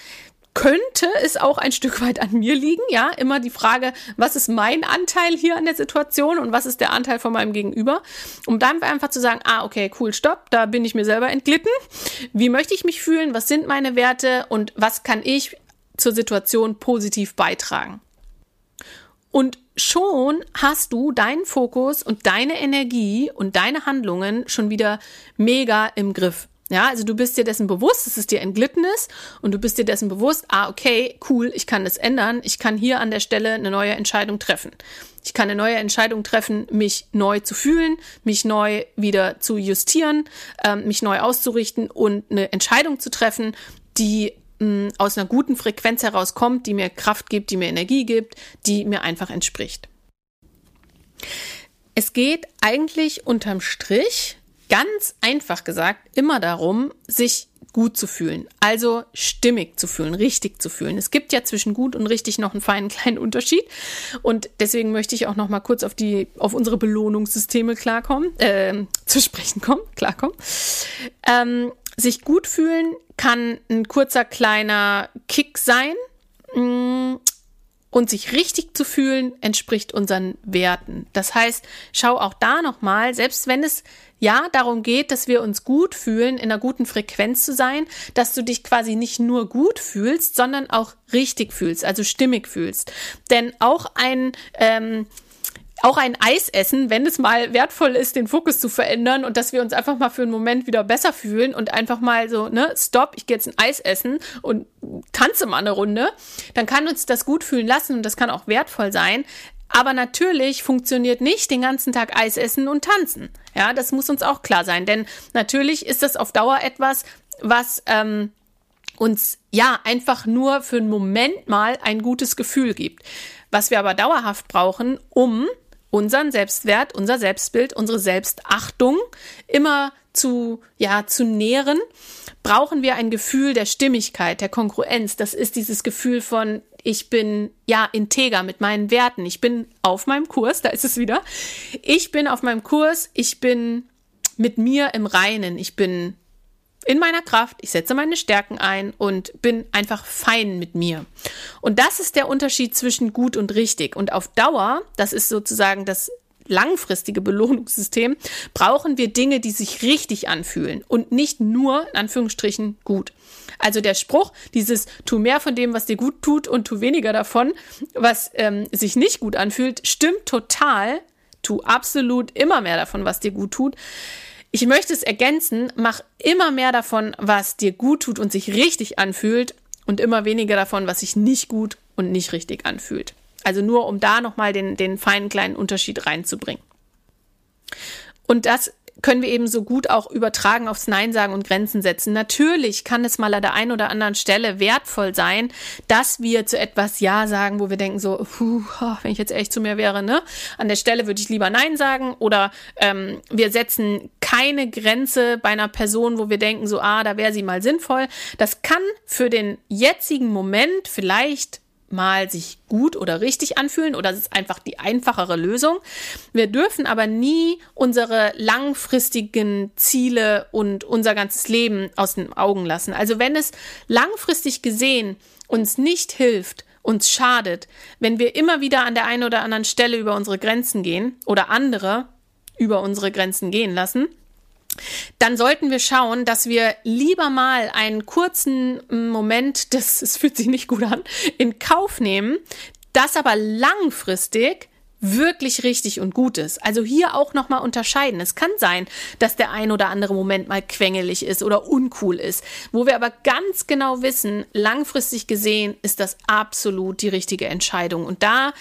könnte es auch ein Stück weit an mir liegen. Ja, immer die Frage, was ist mein Anteil hier an der Situation und was ist der Anteil von meinem Gegenüber? Um dann einfach zu sagen, ah, okay, cool, stopp, da bin ich mir selber entglitten. Wie möchte ich mich fühlen? Was sind meine Werte und was kann ich zur Situation positiv beitragen? Und schon hast du deinen Fokus und deine Energie und deine Handlungen schon wieder mega im Griff. Ja, also du bist dir dessen bewusst, dass es dir entglitten ist und du bist dir dessen bewusst, ah, okay, cool, ich kann das ändern, ich kann hier an der Stelle eine neue Entscheidung treffen. Ich kann eine neue Entscheidung treffen, mich neu zu fühlen, mich neu wieder zu justieren, ähm, mich neu auszurichten und eine Entscheidung zu treffen, die mh, aus einer guten Frequenz herauskommt, die mir Kraft gibt, die mir Energie gibt, die mir einfach entspricht. Es geht eigentlich unterm Strich, ganz einfach gesagt, immer darum, sich gut zu fühlen, also stimmig zu fühlen, richtig zu fühlen. Es gibt ja zwischen gut und richtig noch einen feinen kleinen Unterschied und deswegen möchte ich auch noch mal kurz auf die auf unsere Belohnungssysteme klarkommen, äh, zu sprechen kommen, klarkommen. Ähm, sich gut fühlen kann ein kurzer kleiner Kick sein. Und sich richtig zu fühlen entspricht unseren Werten. Das heißt, schau auch da nochmal, selbst wenn es ja darum geht, dass wir uns gut fühlen, in einer guten Frequenz zu sein, dass du dich quasi nicht nur gut fühlst, sondern auch richtig fühlst, also stimmig fühlst. Denn auch ein ähm, auch ein Eis essen, wenn es mal wertvoll ist, den Fokus zu verändern und dass wir uns einfach mal für einen Moment wieder besser fühlen und einfach mal so, ne, stopp, ich gehe jetzt ein Eis essen und tanze mal eine Runde, dann kann uns das gut fühlen lassen und das kann auch wertvoll sein. Aber natürlich funktioniert nicht den ganzen Tag Eis essen und tanzen. Ja, das muss uns auch klar sein, denn natürlich ist das auf Dauer etwas, was ähm, uns ja einfach nur für einen Moment mal ein gutes Gefühl gibt. Was wir aber dauerhaft brauchen, um unseren Selbstwert, unser Selbstbild, unsere Selbstachtung immer zu, ja, zu nähren, brauchen wir ein Gefühl der Stimmigkeit, der Kongruenz. Das ist dieses Gefühl von, ich bin, ja, integer mit meinen Werten. Ich bin auf meinem Kurs, da ist es wieder. Ich bin auf meinem Kurs, ich bin mit mir im Reinen. Ich bin in meiner Kraft, ich setze meine Stärken ein und bin einfach fein mit mir. Und das ist der Unterschied zwischen gut und richtig. Und auf Dauer, das ist sozusagen das langfristige Belohnungssystem, brauchen wir Dinge, die sich richtig anfühlen und nicht nur, in Anführungsstrichen, gut. Also der Spruch, dieses tu mehr von dem, was dir gut tut und tu weniger davon, was ähm, sich nicht gut anfühlt, stimmt total. Tu absolut immer mehr davon, was dir gut tut. Ich möchte es ergänzen, mach immer mehr davon, was dir gut tut und sich richtig anfühlt und immer weniger davon, was sich nicht gut und nicht richtig anfühlt. Also nur um da nochmal den, den feinen kleinen Unterschied reinzubringen. Und das können wir eben so gut auch übertragen aufs Nein sagen und Grenzen setzen. Natürlich kann es mal an der einen oder anderen Stelle wertvoll sein, dass wir zu etwas Ja sagen, wo wir denken so, puh, wenn ich jetzt echt zu mir wäre, ne? An der Stelle würde ich lieber Nein sagen oder ähm, wir setzen keine Grenze bei einer Person, wo wir denken so, ah, da wäre sie mal sinnvoll. Das kann für den jetzigen Moment vielleicht mal sich gut oder richtig anfühlen oder es ist einfach die einfachere Lösung. Wir dürfen aber nie unsere langfristigen Ziele und unser ganzes Leben aus den Augen lassen. Also wenn es langfristig gesehen uns nicht hilft, uns schadet, wenn wir immer wieder an der einen oder anderen Stelle über unsere Grenzen gehen oder andere über unsere Grenzen gehen lassen, dann sollten wir schauen, dass wir lieber mal einen kurzen Moment, das, es fühlt sich nicht gut an, in Kauf nehmen, das aber langfristig wirklich richtig und gut ist. Also hier auch nochmal unterscheiden. Es kann sein, dass der ein oder andere Moment mal quengelig ist oder uncool ist, wo wir aber ganz genau wissen, langfristig gesehen ist das absolut die richtige Entscheidung. Und da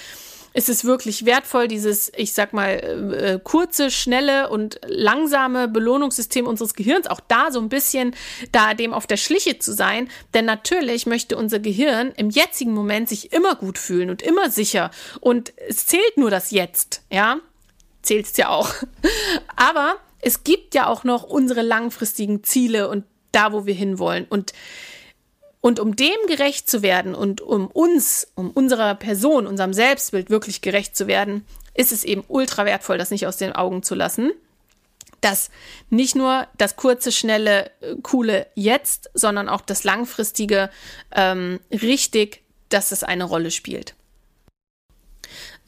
ist es wirklich wertvoll, dieses, ich sag mal, äh, äh, kurze, schnelle und langsame Belohnungssystem unseres Gehirns, auch da so ein bisschen da dem auf der Schliche zu sein. Denn natürlich möchte unser Gehirn im jetzigen Moment sich immer gut fühlen und immer sicher. Und es zählt nur das Jetzt, ja. Zählt es ja auch. Aber es gibt ja auch noch unsere langfristigen Ziele und da, wo wir hinwollen. Und und um dem gerecht zu werden und um uns, um unserer Person, unserem Selbstbild wirklich gerecht zu werden, ist es eben ultra wertvoll, das nicht aus den Augen zu lassen. Dass nicht nur das kurze, schnelle, äh, coole Jetzt, sondern auch das langfristige ähm, richtig, dass es eine Rolle spielt.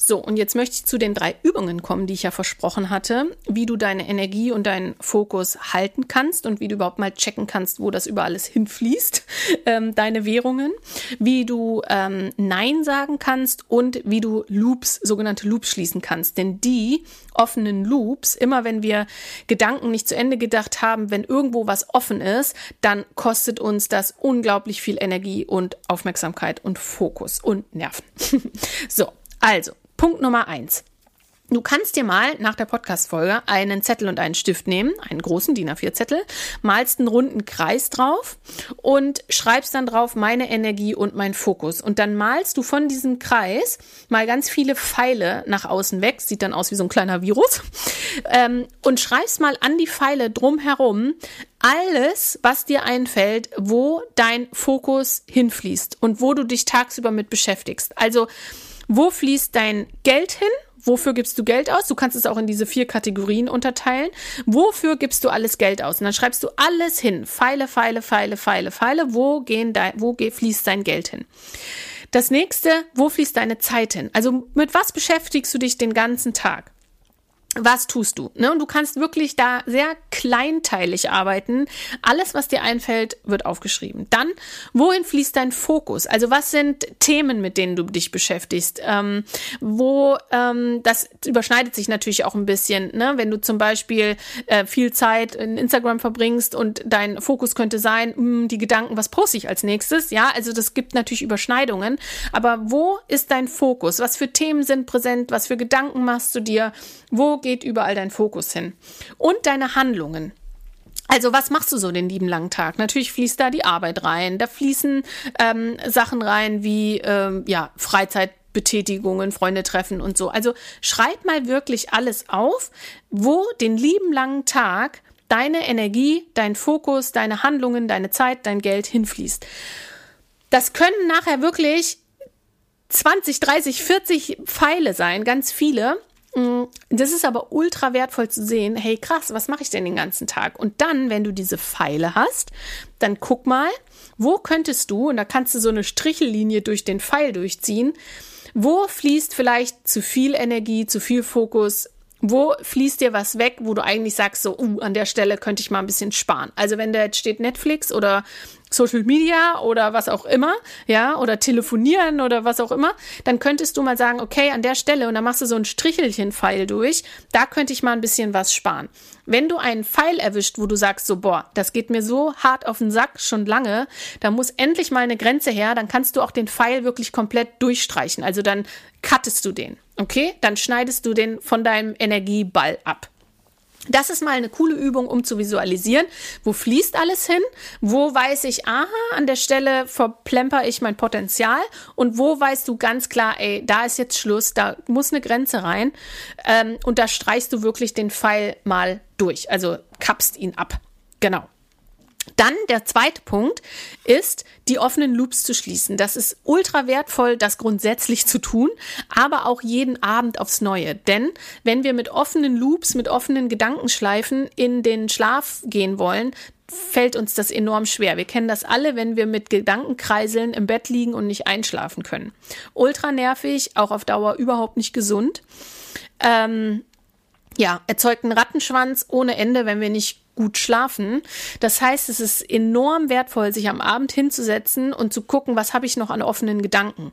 So, und jetzt möchte ich zu den drei Übungen kommen, die ich ja versprochen hatte, wie du deine Energie und deinen Fokus halten kannst und wie du überhaupt mal checken kannst, wo das über alles hinfließt, ähm, deine Währungen, wie du ähm, Nein sagen kannst und wie du Loops, sogenannte Loops schließen kannst. Denn die offenen Loops, immer wenn wir Gedanken nicht zu Ende gedacht haben, wenn irgendwo was offen ist, dann kostet uns das unglaublich viel Energie und Aufmerksamkeit und Fokus und Nerven. so, also, Punkt Nummer eins. Du kannst dir mal nach der Podcast-Folge einen Zettel und einen Stift nehmen, einen großen DIN A4-Zettel, malst einen runden Kreis drauf und schreibst dann drauf meine Energie und mein Fokus. Und dann malst du von diesem Kreis mal ganz viele Pfeile nach außen weg, sieht dann aus wie so ein kleiner Virus, ähm, und schreibst mal an die Pfeile drumherum alles, was dir einfällt, wo dein Fokus hinfließt und wo du dich tagsüber mit beschäftigst. Also, wo fließt dein Geld hin? Wofür gibst du Geld aus? Du kannst es auch in diese vier Kategorien unterteilen. Wofür gibst du alles Geld aus? Und dann schreibst du alles hin. Pfeile, Pfeile, Pfeile, Pfeile, Pfeile. Wo, gehen dein, wo fließt dein Geld hin? Das nächste, wo fließt deine Zeit hin? Also mit was beschäftigst du dich den ganzen Tag? Was tust du? Ne? Und du kannst wirklich da sehr kleinteilig arbeiten. Alles, was dir einfällt, wird aufgeschrieben. Dann, wohin fließt dein Fokus? Also was sind Themen, mit denen du dich beschäftigst? Ähm, wo, ähm, das überschneidet sich natürlich auch ein bisschen, ne? wenn du zum Beispiel äh, viel Zeit in Instagram verbringst und dein Fokus könnte sein, mh, hm, die Gedanken, was poste ich als nächstes? Ja, also das gibt natürlich Überschneidungen. Aber wo ist dein Fokus? Was für Themen sind präsent? Was für Gedanken machst du dir? Wo geht überall dein Fokus hin? Und deine Handlungen. Also was machst du so den lieben langen Tag? Natürlich fließt da die Arbeit rein, da fließen ähm, Sachen rein wie ähm, ja Freizeitbetätigungen, Freunde treffen und so. Also schreib mal wirklich alles auf, wo den lieben langen Tag deine Energie, dein Fokus, deine Handlungen, deine Zeit, dein Geld hinfließt. Das können nachher wirklich 20, 30, 40 Pfeile sein, ganz viele. Mm, das ist aber ultra wertvoll zu sehen. Hey, krass, was mache ich denn den ganzen Tag? Und dann, wenn du diese Pfeile hast, dann guck mal, wo könntest du, und da kannst du so eine Strichellinie durch den Pfeil durchziehen, wo fließt vielleicht zu viel Energie, zu viel Fokus, wo fließt dir was weg, wo du eigentlich sagst, so, uh, an der Stelle könnte ich mal ein bisschen sparen. Also wenn da jetzt steht Netflix oder Social Media oder was auch immer, ja, oder telefonieren oder was auch immer, dann könntest du mal sagen, okay, an der Stelle, und dann machst du so ein Strichelchen-Pfeil durch, da könnte ich mal ein bisschen was sparen. Wenn du einen Pfeil erwischt, wo du sagst, so, boah, das geht mir so hart auf den Sack schon lange, da muss endlich mal eine Grenze her, dann kannst du auch den Pfeil wirklich komplett durchstreichen. Also dann cuttest du den, okay? Dann schneidest du den von deinem Energieball ab. Das ist mal eine coole Übung, um zu visualisieren. Wo fließt alles hin? Wo weiß ich, aha, an der Stelle verplemper ich mein Potenzial? Und wo weißt du ganz klar, ey, da ist jetzt Schluss, da muss eine Grenze rein. Ähm, und da streichst du wirklich den Pfeil mal durch. Also kappst ihn ab. Genau. Dann der zweite Punkt ist, die offenen Loops zu schließen. Das ist ultra wertvoll, das grundsätzlich zu tun, aber auch jeden Abend aufs Neue. Denn wenn wir mit offenen Loops, mit offenen Gedankenschleifen in den Schlaf gehen wollen, fällt uns das enorm schwer. Wir kennen das alle, wenn wir mit Gedankenkreiseln im Bett liegen und nicht einschlafen können. Ultra nervig, auch auf Dauer überhaupt nicht gesund. Ähm, ja, erzeugt einen Rattenschwanz ohne Ende, wenn wir nicht gut schlafen. Das heißt, es ist enorm wertvoll, sich am Abend hinzusetzen und zu gucken, was habe ich noch an offenen Gedanken.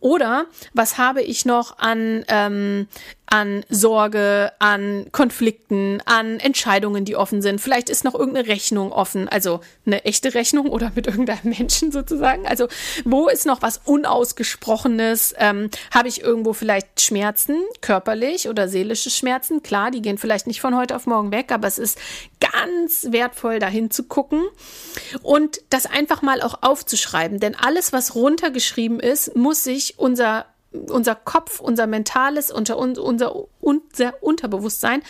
Oder was habe ich noch an ähm, an Sorge, an Konflikten, an Entscheidungen, die offen sind. Vielleicht ist noch irgendeine Rechnung offen, also eine echte Rechnung oder mit irgendeinem Menschen sozusagen. Also wo ist noch was Unausgesprochenes? Ähm, Habe ich irgendwo vielleicht Schmerzen, körperlich oder seelische Schmerzen? Klar, die gehen vielleicht nicht von heute auf morgen weg, aber es ist ganz wertvoll, dahin zu gucken und das einfach mal auch aufzuschreiben. Denn alles, was runtergeschrieben ist, muss sich unser unser Kopf, unser mentales, unser, unser, unser Unterbewusstsein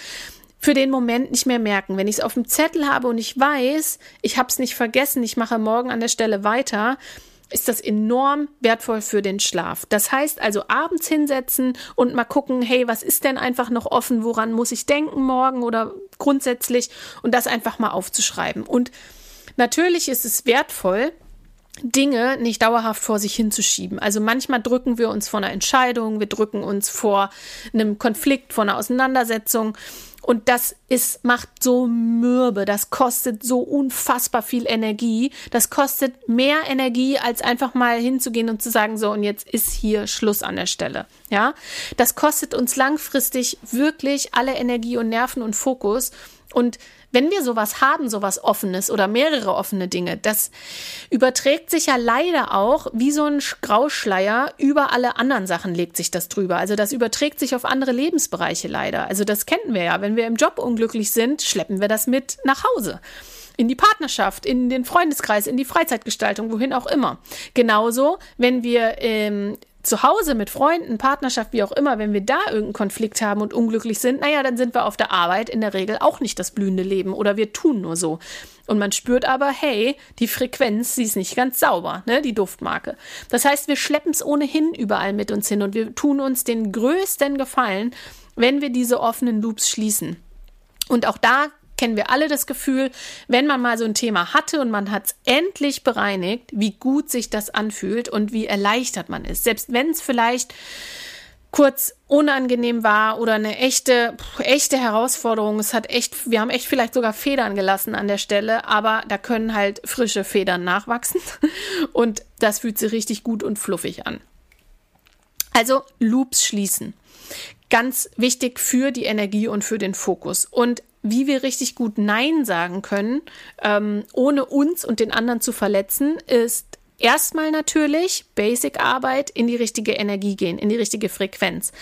für den Moment nicht mehr merken. Wenn ich es auf dem Zettel habe und ich weiß, ich habe es nicht vergessen, ich mache morgen an der Stelle weiter, ist das enorm wertvoll für den Schlaf. Das heißt also abends hinsetzen und mal gucken, hey, was ist denn einfach noch offen, woran muss ich denken morgen oder grundsätzlich und das einfach mal aufzuschreiben. Und natürlich ist es wertvoll, Dinge nicht dauerhaft vor sich hinzuschieben. Also manchmal drücken wir uns vor einer Entscheidung, wir drücken uns vor einem Konflikt, vor einer Auseinandersetzung. Und das ist, macht so mürbe, das kostet so unfassbar viel Energie. Das kostet mehr Energie, als einfach mal hinzugehen und zu sagen, so, und jetzt ist hier Schluss an der Stelle. Ja, das kostet uns langfristig wirklich alle Energie und Nerven und Fokus. Und wenn wir sowas haben, sowas offenes oder mehrere offene Dinge, das überträgt sich ja leider auch wie so ein Grauschleier über alle anderen Sachen legt sich das drüber. Also das überträgt sich auf andere Lebensbereiche leider. Also das kennen wir ja. Wenn wir im Job unglücklich sind, schleppen wir das mit nach Hause in die Partnerschaft, in den Freundeskreis, in die Freizeitgestaltung, wohin auch immer. Genauso, wenn wir ähm, zu Hause mit Freunden, Partnerschaft, wie auch immer, wenn wir da irgendeinen Konflikt haben und unglücklich sind, naja, dann sind wir auf der Arbeit in der Regel auch nicht das blühende Leben oder wir tun nur so. Und man spürt aber, hey, die Frequenz, sie ist nicht ganz sauber, ne, die Duftmarke. Das heißt, wir schleppen es ohnehin überall mit uns hin und wir tun uns den größten Gefallen, wenn wir diese offenen Loops schließen. Und auch da kennen wir alle das Gefühl, wenn man mal so ein Thema hatte und man hat es endlich bereinigt, wie gut sich das anfühlt und wie erleichtert man ist. Selbst wenn es vielleicht kurz unangenehm war oder eine echte, echte Herausforderung. Es hat echt, wir haben echt vielleicht sogar Federn gelassen an der Stelle, aber da können halt frische Federn nachwachsen und das fühlt sich richtig gut und fluffig an. Also Loops schließen. Ganz wichtig für die Energie und für den Fokus. Und wie wir richtig gut Nein sagen können, ähm, ohne uns und den anderen zu verletzen, ist erstmal natürlich Basic-Arbeit in die richtige Energie gehen, in die richtige Frequenz.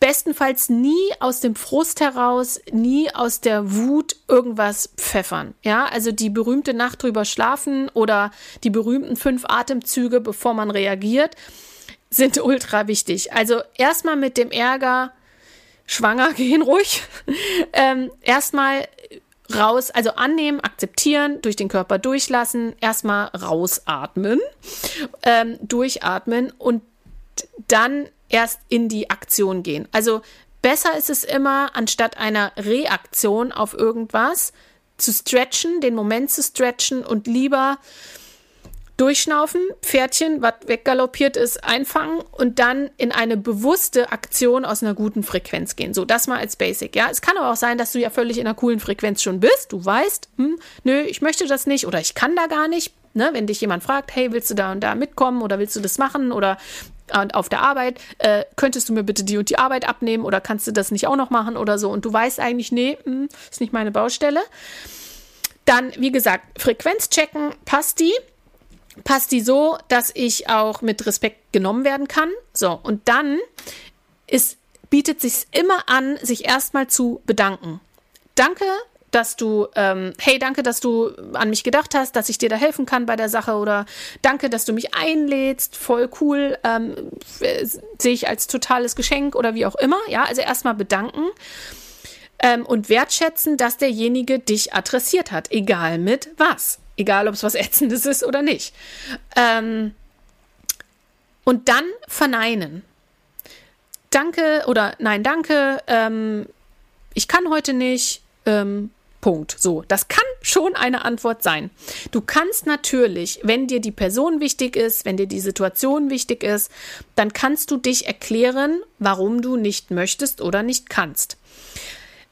Bestenfalls nie aus dem Frust heraus, nie aus der Wut irgendwas pfeffern. Ja, also die berühmte Nacht drüber schlafen oder die berühmten fünf Atemzüge, bevor man reagiert, sind ultra wichtig. Also erstmal mit dem Ärger schwanger gehen ruhig. ähm, erstmal raus, also annehmen, akzeptieren, durch den Körper durchlassen, erstmal rausatmen, ähm, durchatmen und dann erst in die Aktion gehen. Also besser ist es immer, anstatt einer Reaktion auf irgendwas, zu stretchen, den Moment zu stretchen und lieber Durchschnaufen, Pferdchen, was weggaloppiert ist, einfangen und dann in eine bewusste Aktion aus einer guten Frequenz gehen. So, das mal als Basic, ja. Es kann aber auch sein, dass du ja völlig in einer coolen Frequenz schon bist. Du weißt, hm, nö, ich möchte das nicht oder ich kann da gar nicht. Ne? Wenn dich jemand fragt, hey, willst du da und da mitkommen oder willst du das machen oder auf der Arbeit, äh, könntest du mir bitte die und die Arbeit abnehmen oder kannst du das nicht auch noch machen oder so und du weißt eigentlich, nee, hm, ist nicht meine Baustelle. Dann, wie gesagt, Frequenz checken, passt die? Passt die so, dass ich auch mit Respekt genommen werden kann. So, und dann ist, bietet sich immer an, sich erstmal zu bedanken. Danke, dass du, ähm, hey, danke, dass du an mich gedacht hast, dass ich dir da helfen kann bei der Sache oder danke, dass du mich einlädst, voll cool, ähm, sehe ich als totales Geschenk oder wie auch immer. Ja, also erstmal bedanken ähm, und wertschätzen, dass derjenige dich adressiert hat, egal mit was. Egal, ob es was Ätzendes ist oder nicht. Ähm, und dann verneinen. Danke oder nein, danke. Ähm, ich kann heute nicht. Ähm, Punkt. So, das kann schon eine Antwort sein. Du kannst natürlich, wenn dir die Person wichtig ist, wenn dir die Situation wichtig ist, dann kannst du dich erklären, warum du nicht möchtest oder nicht kannst.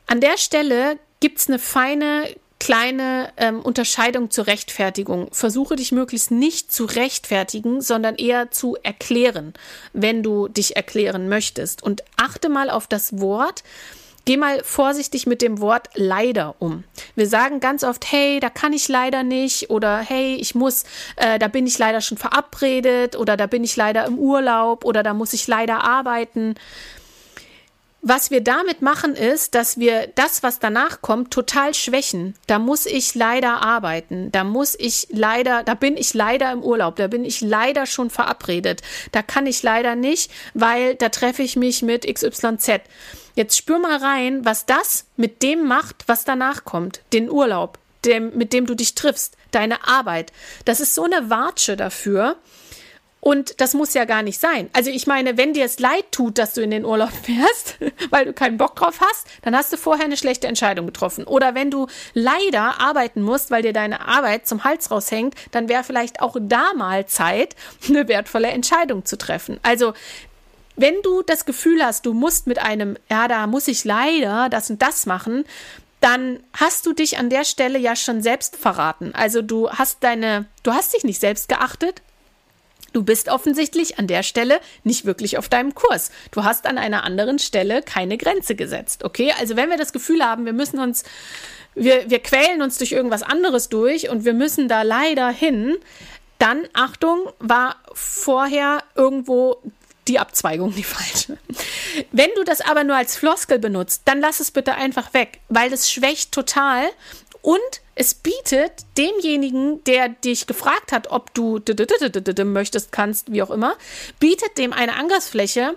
An der Stelle gibt es eine feine kleine ähm, Unterscheidung zur Rechtfertigung. Versuche dich möglichst nicht zu rechtfertigen, sondern eher zu erklären, wenn du dich erklären möchtest. Und achte mal auf das Wort. Geh mal vorsichtig mit dem Wort leider um. Wir sagen ganz oft, hey, da kann ich leider nicht oder hey, ich muss, äh, da bin ich leider schon verabredet oder da bin ich leider im Urlaub oder da muss ich leider arbeiten was wir damit machen, ist, dass wir das, was danach kommt, total schwächen. Da muss ich leider arbeiten. Da muss ich leider, da bin ich leider im Urlaub. Da bin ich leider schon verabredet. Da kann ich leider nicht, weil da treffe ich mich mit XYZ. Jetzt spür mal rein, was das mit dem macht, was danach kommt. Den Urlaub, dem, mit dem du dich triffst, deine Arbeit. Das ist so eine Watsche dafür, und das muss ja gar nicht sein. Also ich meine, wenn dir es leid tut, dass du in den Urlaub fährst, weil du keinen Bock drauf hast, dann hast du vorher eine schlechte Entscheidung getroffen. Oder wenn du leider arbeiten musst, weil dir deine Arbeit zum Hals raushängt, dann wäre vielleicht auch da mal Zeit, eine wertvolle Entscheidung zu treffen. Also wenn du das Gefühl hast, du musst mit einem, ja, da muss ich leider das und das machen, dann hast du dich an der Stelle ja schon selbst verraten. Also du hast deine, du hast dich nicht selbst geachtet, Du bist offensichtlich an der Stelle nicht wirklich auf deinem Kurs. Du hast an einer anderen Stelle keine Grenze gesetzt. Okay, also wenn wir das Gefühl haben, wir müssen uns wir, wir quälen uns durch irgendwas anderes durch und wir müssen da leider hin, dann, Achtung, war vorher irgendwo die Abzweigung die falsche. Wenn du das aber nur als Floskel benutzt, dann lass es bitte einfach weg, weil das schwächt total und es bietet demjenigen, der dich gefragt hat, ob du möchtest, kannst, wie auch immer, bietet dem eine Angriffsfläche,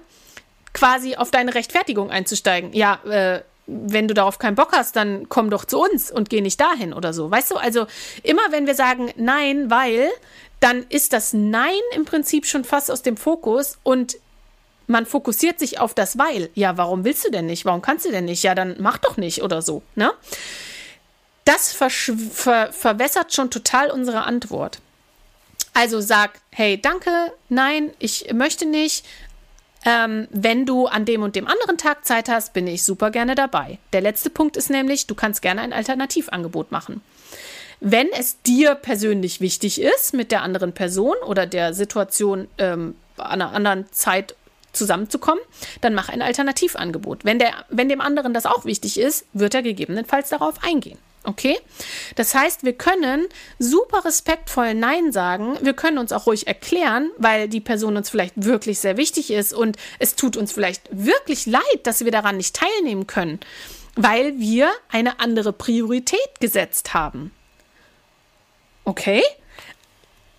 quasi auf deine Rechtfertigung einzusteigen. Ja, äh, wenn du darauf keinen Bock hast, dann komm doch zu uns und geh nicht dahin oder so. Weißt du, also immer wenn wir sagen nein, weil, dann ist das Nein im Prinzip schon fast aus dem Fokus und man fokussiert sich auf das Weil. Ja, warum willst du denn nicht? Warum kannst du denn nicht? Ja, dann mach doch nicht oder so, ne? Das ver verwässert schon total unsere Antwort. Also sag, hey, danke, nein, ich möchte nicht, ähm, wenn du an dem und dem anderen Tag Zeit hast, bin ich super gerne dabei. Der letzte Punkt ist nämlich, du kannst gerne ein Alternativangebot machen. Wenn es dir persönlich wichtig ist, mit der anderen Person oder der Situation ähm, an einer anderen Zeit zusammenzukommen, dann mach ein Alternativangebot. Wenn, der, wenn dem anderen das auch wichtig ist, wird er gegebenenfalls darauf eingehen. Okay? Das heißt, wir können super respektvoll Nein sagen. Wir können uns auch ruhig erklären, weil die Person uns vielleicht wirklich sehr wichtig ist und es tut uns vielleicht wirklich leid, dass wir daran nicht teilnehmen können, weil wir eine andere Priorität gesetzt haben. Okay?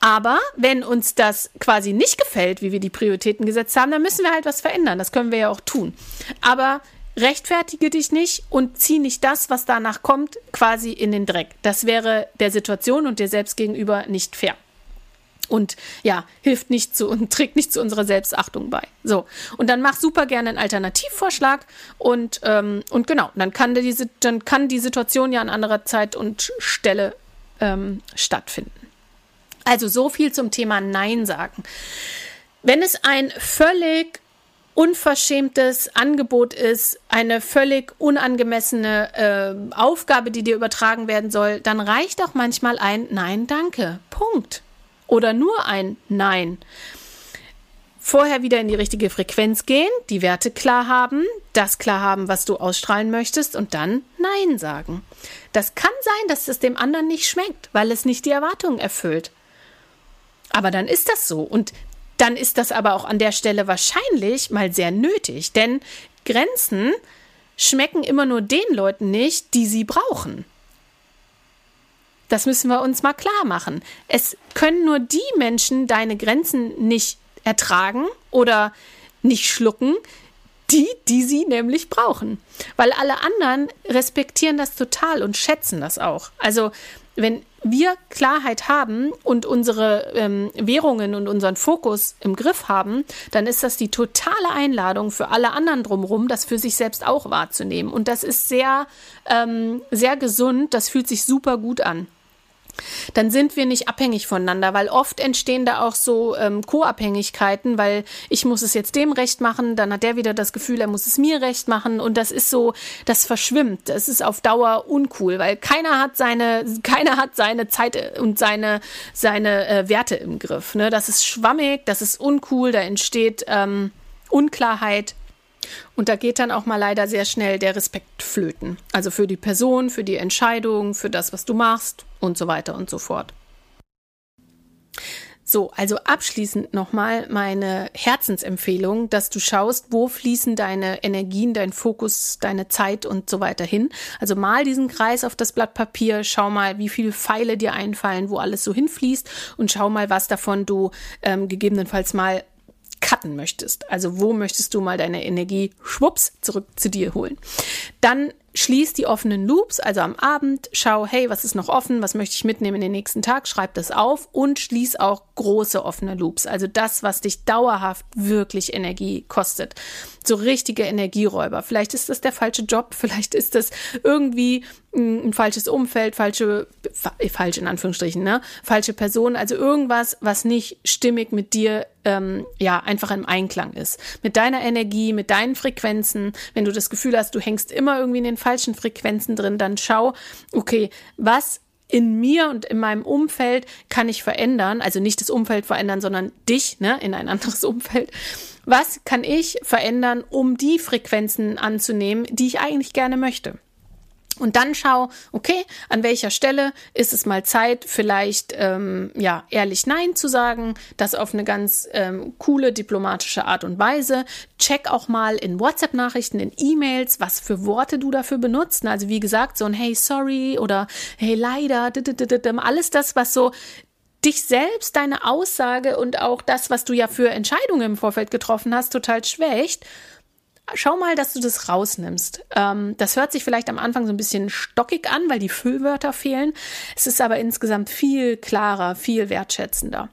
Aber wenn uns das quasi nicht gefällt, wie wir die Prioritäten gesetzt haben, dann müssen wir halt was verändern. Das können wir ja auch tun. Aber rechtfertige dich nicht und zieh nicht das, was danach kommt, quasi in den Dreck. Das wäre der Situation und dir selbst gegenüber nicht fair. Und ja, hilft nicht zu und trägt nicht zu unserer Selbstachtung bei. So. Und dann mach super gerne einen Alternativvorschlag und, ähm, und genau, dann kann, die, dann kann die Situation ja an anderer Zeit und Stelle ähm, stattfinden. Also so viel zum Thema Nein sagen. Wenn es ein völlig unverschämtes Angebot ist, eine völlig unangemessene äh, Aufgabe, die dir übertragen werden soll, dann reicht auch manchmal ein Nein, danke. Punkt. Oder nur ein Nein. Vorher wieder in die richtige Frequenz gehen, die Werte klar haben, das klar haben, was du ausstrahlen möchtest und dann Nein sagen. Das kann sein, dass es dem anderen nicht schmeckt, weil es nicht die Erwartungen erfüllt. Aber dann ist das so. Und dann ist das aber auch an der Stelle wahrscheinlich mal sehr nötig, denn Grenzen schmecken immer nur den Leuten nicht, die sie brauchen. Das müssen wir uns mal klar machen. Es können nur die Menschen deine Grenzen nicht ertragen oder nicht schlucken, die, die sie nämlich brauchen. Weil alle anderen respektieren das total und schätzen das auch. Also wenn wir Klarheit haben und unsere ähm, Währungen und unseren Fokus im Griff haben, dann ist das die totale Einladung für alle anderen drumherum, das für sich selbst auch wahrzunehmen. Und das ist sehr, ähm, sehr gesund, das fühlt sich super gut an dann sind wir nicht abhängig voneinander, weil oft entstehen da auch so ähm, Co-Abhängigkeiten, weil ich muss es jetzt dem recht machen, dann hat der wieder das Gefühl, er muss es mir recht machen und das ist so, das verschwimmt. Das ist auf Dauer uncool, weil keiner hat seine, keiner hat seine Zeit und seine, seine äh, Werte im Griff. Ne? Das ist schwammig, das ist uncool, da entsteht ähm, Unklarheit. Und da geht dann auch mal leider sehr schnell der Respekt flöten. Also für die Person, für die Entscheidung, für das, was du machst und so weiter und so fort. So, also abschließend nochmal meine Herzensempfehlung, dass du schaust, wo fließen deine Energien, dein Fokus, deine Zeit und so weiter hin. Also mal diesen Kreis auf das Blatt Papier, schau mal, wie viele Pfeile dir einfallen, wo alles so hinfließt und schau mal, was davon du ähm, gegebenenfalls mal cutten möchtest. Also wo möchtest du mal deine Energie schwupps zurück zu dir holen. Dann schließ die offenen Loops, also am Abend, schau, hey, was ist noch offen, was möchte ich mitnehmen in den nächsten Tag, schreib das auf und schließ auch große offene Loops, also das, was dich dauerhaft wirklich Energie kostet. So richtige Energieräuber. Vielleicht ist das der falsche Job, vielleicht ist das irgendwie ein falsches Umfeld, falsche, falsch in Anführungsstrichen, ne? Falsche Person, also irgendwas, was nicht stimmig mit dir, ähm, ja, einfach im Einklang ist. Mit deiner Energie, mit deinen Frequenzen. Wenn du das Gefühl hast, du hängst immer irgendwie in den falschen Frequenzen drin, dann schau, okay, was in mir und in meinem Umfeld kann ich verändern, also nicht das Umfeld verändern, sondern dich, ne, in ein anderes Umfeld. Was kann ich verändern, um die Frequenzen anzunehmen, die ich eigentlich gerne möchte? Und dann schau, okay, an welcher Stelle ist es mal Zeit, vielleicht ähm, ja ehrlich Nein zu sagen, das auf eine ganz ähm, coole diplomatische Art und Weise. Check auch mal in WhatsApp-Nachrichten, in E-Mails, was für Worte du dafür benutzt. Also wie gesagt, so ein Hey sorry oder Hey leider, alles das, was so dich selbst, deine Aussage und auch das, was du ja für Entscheidungen im Vorfeld getroffen hast, total schwächt schau mal, dass du das rausnimmst. Ähm, das hört sich vielleicht am Anfang so ein bisschen stockig an, weil die Füllwörter fehlen. Es ist aber insgesamt viel klarer, viel wertschätzender.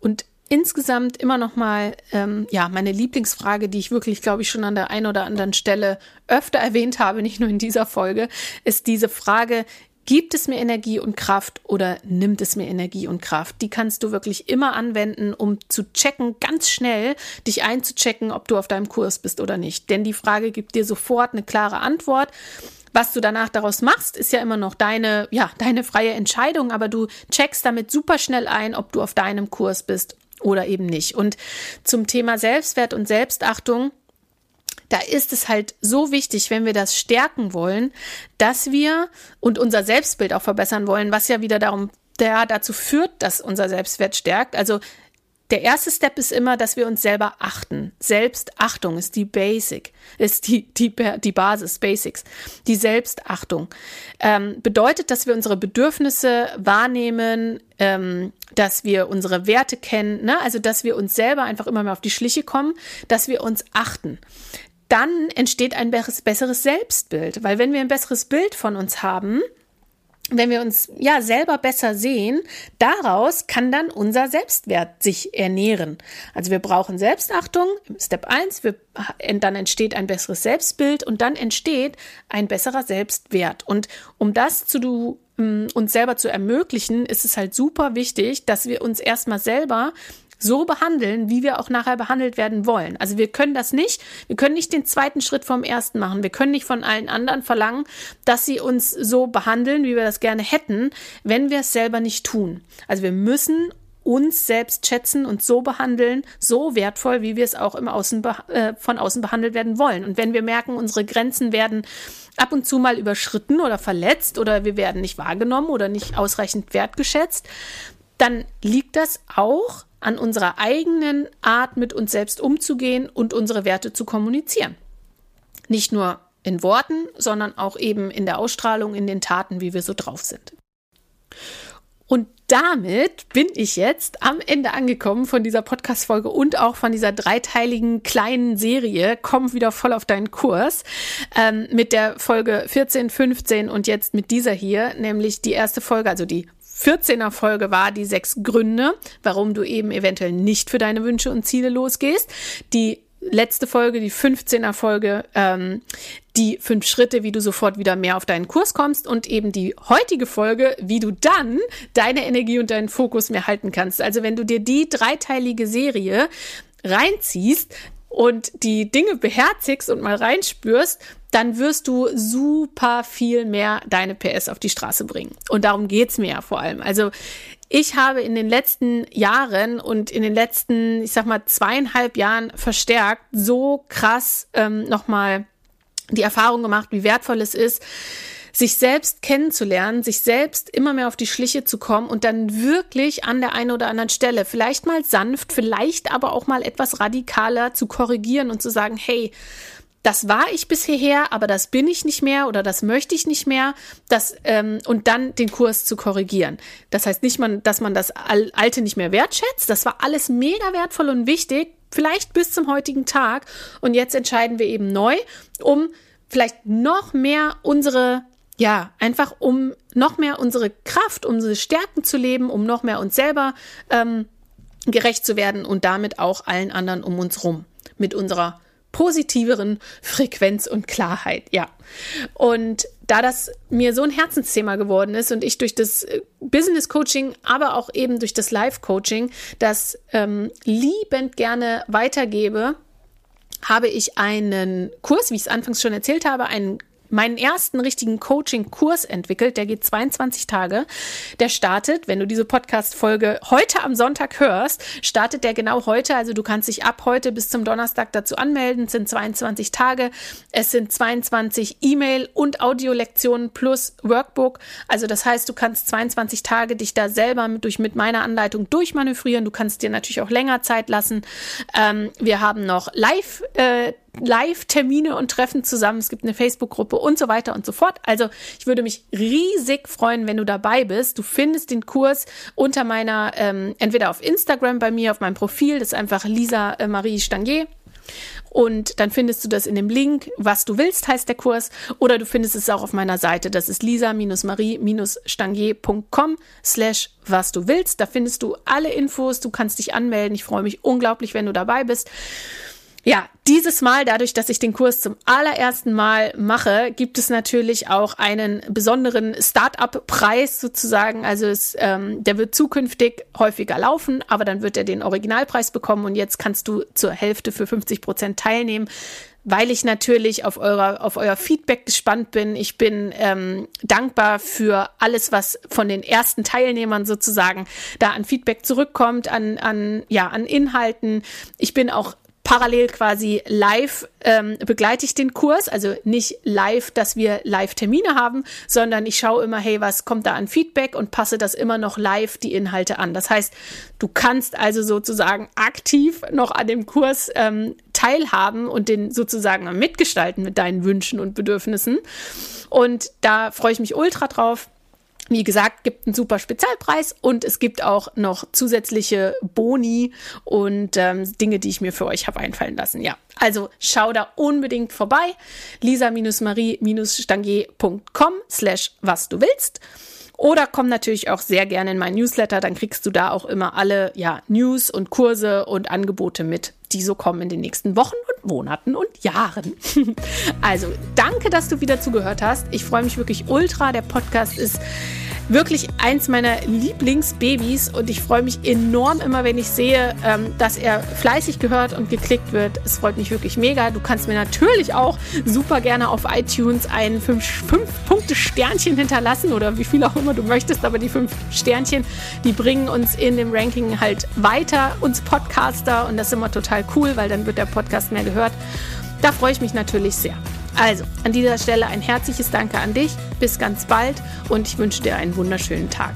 Und insgesamt immer noch mal ähm, ja meine Lieblingsfrage, die ich wirklich, glaube ich, schon an der einen oder anderen Stelle öfter erwähnt habe, nicht nur in dieser Folge, ist diese Frage: Gibt es mir Energie und Kraft oder nimmt es mir Energie und Kraft? Die kannst du wirklich immer anwenden, um zu checken, ganz schnell dich einzuchecken, ob du auf deinem Kurs bist oder nicht. Denn die Frage gibt dir sofort eine klare Antwort. Was du danach daraus machst, ist ja immer noch deine, ja, deine freie Entscheidung, aber du checkst damit super schnell ein, ob du auf deinem Kurs bist oder eben nicht. Und zum Thema Selbstwert und Selbstachtung, da ist es halt so wichtig, wenn wir das stärken wollen, dass wir und unser Selbstbild auch verbessern wollen, was ja wieder darum der dazu führt, dass unser Selbstwert stärkt. Also der erste Step ist immer, dass wir uns selber achten. Selbstachtung ist die Basic, ist die, die, die Basis, Basics. Die Selbstachtung ähm, bedeutet, dass wir unsere Bedürfnisse wahrnehmen, ähm, dass wir unsere Werte kennen, ne? also dass wir uns selber einfach immer mehr auf die Schliche kommen, dass wir uns achten dann entsteht ein besseres Selbstbild. Weil wenn wir ein besseres Bild von uns haben, wenn wir uns ja selber besser sehen, daraus kann dann unser Selbstwert sich ernähren. Also wir brauchen Selbstachtung, Step 1, wir, dann entsteht ein besseres Selbstbild und dann entsteht ein besserer Selbstwert. Und um das zu um, uns selber zu ermöglichen, ist es halt super wichtig, dass wir uns erstmal selber so behandeln, wie wir auch nachher behandelt werden wollen. Also wir können das nicht, wir können nicht den zweiten Schritt vom ersten machen. Wir können nicht von allen anderen verlangen, dass sie uns so behandeln, wie wir das gerne hätten, wenn wir es selber nicht tun. Also wir müssen uns selbst schätzen und so behandeln, so wertvoll, wie wir es auch im Außen äh, von außen behandelt werden wollen. Und wenn wir merken, unsere Grenzen werden ab und zu mal überschritten oder verletzt oder wir werden nicht wahrgenommen oder nicht ausreichend wertgeschätzt, dann liegt das auch an unserer eigenen Art, mit uns selbst umzugehen und unsere Werte zu kommunizieren. Nicht nur in Worten, sondern auch eben in der Ausstrahlung, in den Taten, wie wir so drauf sind. Und damit bin ich jetzt am Ende angekommen von dieser Podcast-Folge und auch von dieser dreiteiligen kleinen Serie. Komm wieder voll auf deinen Kurs. Ähm, mit der Folge 14, 15 und jetzt mit dieser hier, nämlich die erste Folge, also die 14er Folge war die sechs Gründe, warum du eben eventuell nicht für deine Wünsche und Ziele losgehst. Die letzte Folge, die 15er Folge, ähm, die fünf Schritte, wie du sofort wieder mehr auf deinen Kurs kommst und eben die heutige Folge, wie du dann deine Energie und deinen Fokus mehr halten kannst. Also wenn du dir die dreiteilige Serie reinziehst, und die Dinge beherzigst und mal reinspürst, dann wirst du super viel mehr deine PS auf die Straße bringen. Und darum geht's mir ja vor allem. Also ich habe in den letzten Jahren und in den letzten, ich sag mal, zweieinhalb Jahren verstärkt so krass ähm, nochmal die Erfahrung gemacht, wie wertvoll es ist, sich selbst kennenzulernen, sich selbst immer mehr auf die Schliche zu kommen und dann wirklich an der einen oder anderen Stelle, vielleicht mal sanft, vielleicht aber auch mal etwas radikaler zu korrigieren und zu sagen, hey, das war ich bis hierher, aber das bin ich nicht mehr oder das möchte ich nicht mehr, das, ähm, und dann den Kurs zu korrigieren. Das heißt nicht, man, dass man das Alte nicht mehr wertschätzt. Das war alles mega wertvoll und wichtig, vielleicht bis zum heutigen Tag. Und jetzt entscheiden wir eben neu, um vielleicht noch mehr unsere ja, einfach um noch mehr unsere Kraft, unsere Stärken zu leben, um noch mehr uns selber ähm, gerecht zu werden und damit auch allen anderen um uns rum mit unserer positiveren Frequenz und Klarheit, ja. Und da das mir so ein Herzensthema geworden ist und ich durch das äh, Business Coaching, aber auch eben durch das Live Coaching das ähm, liebend gerne weitergebe, habe ich einen Kurs, wie ich es anfangs schon erzählt habe, einen meinen ersten richtigen Coaching-Kurs entwickelt. Der geht 22 Tage. Der startet, wenn du diese Podcast-Folge heute am Sonntag hörst, startet der genau heute. Also du kannst dich ab heute bis zum Donnerstag dazu anmelden. Es sind 22 Tage. Es sind 22 E-Mail- und Audiolektionen plus Workbook. Also das heißt, du kannst 22 Tage dich da selber mit, durch, mit meiner Anleitung durchmanövrieren. Du kannst dir natürlich auch länger Zeit lassen. Ähm, wir haben noch live äh, Live-Termine und Treffen zusammen. Es gibt eine Facebook-Gruppe und so weiter und so fort. Also ich würde mich riesig freuen, wenn du dabei bist. Du findest den Kurs unter meiner, ähm, entweder auf Instagram bei mir, auf meinem Profil, das ist einfach Lisa äh, Marie Stangier. Und dann findest du das in dem Link, was du willst, heißt der Kurs. Oder du findest es auch auf meiner Seite. Das ist lisa-marie-stangier.com slash was du willst. Da findest du alle Infos. Du kannst dich anmelden. Ich freue mich unglaublich, wenn du dabei bist. Ja, dieses Mal, dadurch, dass ich den Kurs zum allerersten Mal mache, gibt es natürlich auch einen besonderen Start-up-Preis sozusagen. Also es, ähm, der wird zukünftig häufiger laufen, aber dann wird er den Originalpreis bekommen und jetzt kannst du zur Hälfte für 50 Prozent teilnehmen weil ich natürlich auf, eurer, auf euer Feedback gespannt bin. Ich bin ähm, dankbar für alles, was von den ersten Teilnehmern sozusagen da an Feedback zurückkommt, an, an, ja, an Inhalten. Ich bin auch parallel quasi live ähm, begleite ich den Kurs, also nicht live, dass wir Live-Termine haben, sondern ich schaue immer, hey, was kommt da an Feedback und passe das immer noch live die Inhalte an. Das heißt, du kannst also sozusagen aktiv noch an dem Kurs ähm, teilhaben und den sozusagen mitgestalten mit deinen Wünschen und Bedürfnissen. Und da freue ich mich ultra drauf. Wie gesagt, gibt einen super Spezialpreis und es gibt auch noch zusätzliche Boni und ähm, Dinge, die ich mir für euch habe einfallen lassen. Ja, also schau da unbedingt vorbei. lisa-marie-stangier.com slash was du willst. Oder komm natürlich auch sehr gerne in mein Newsletter, dann kriegst du da auch immer alle ja, News und Kurse und Angebote mit, die so kommen in den nächsten Wochen und Monaten und Jahren. also danke, dass du wieder zugehört hast. Ich freue mich wirklich ultra. Der Podcast ist wirklich eins meiner Lieblingsbabys und ich freue mich enorm immer, wenn ich sehe, ähm, dass er fleißig gehört und geklickt wird. Es freut mich wirklich mega. Du kannst mir natürlich auch super gerne auf iTunes ein 5-Punkte-Sternchen hinterlassen oder wie viel auch immer du möchtest, aber die 5 Sternchen, die bringen uns in dem Ranking halt weiter, uns Podcaster und das ist immer total cool, weil dann wird der Podcast mehr gehört. Da freue ich mich natürlich sehr. Also, an dieser Stelle ein herzliches Danke an dich. Bis ganz bald und ich wünsche dir einen wunderschönen Tag.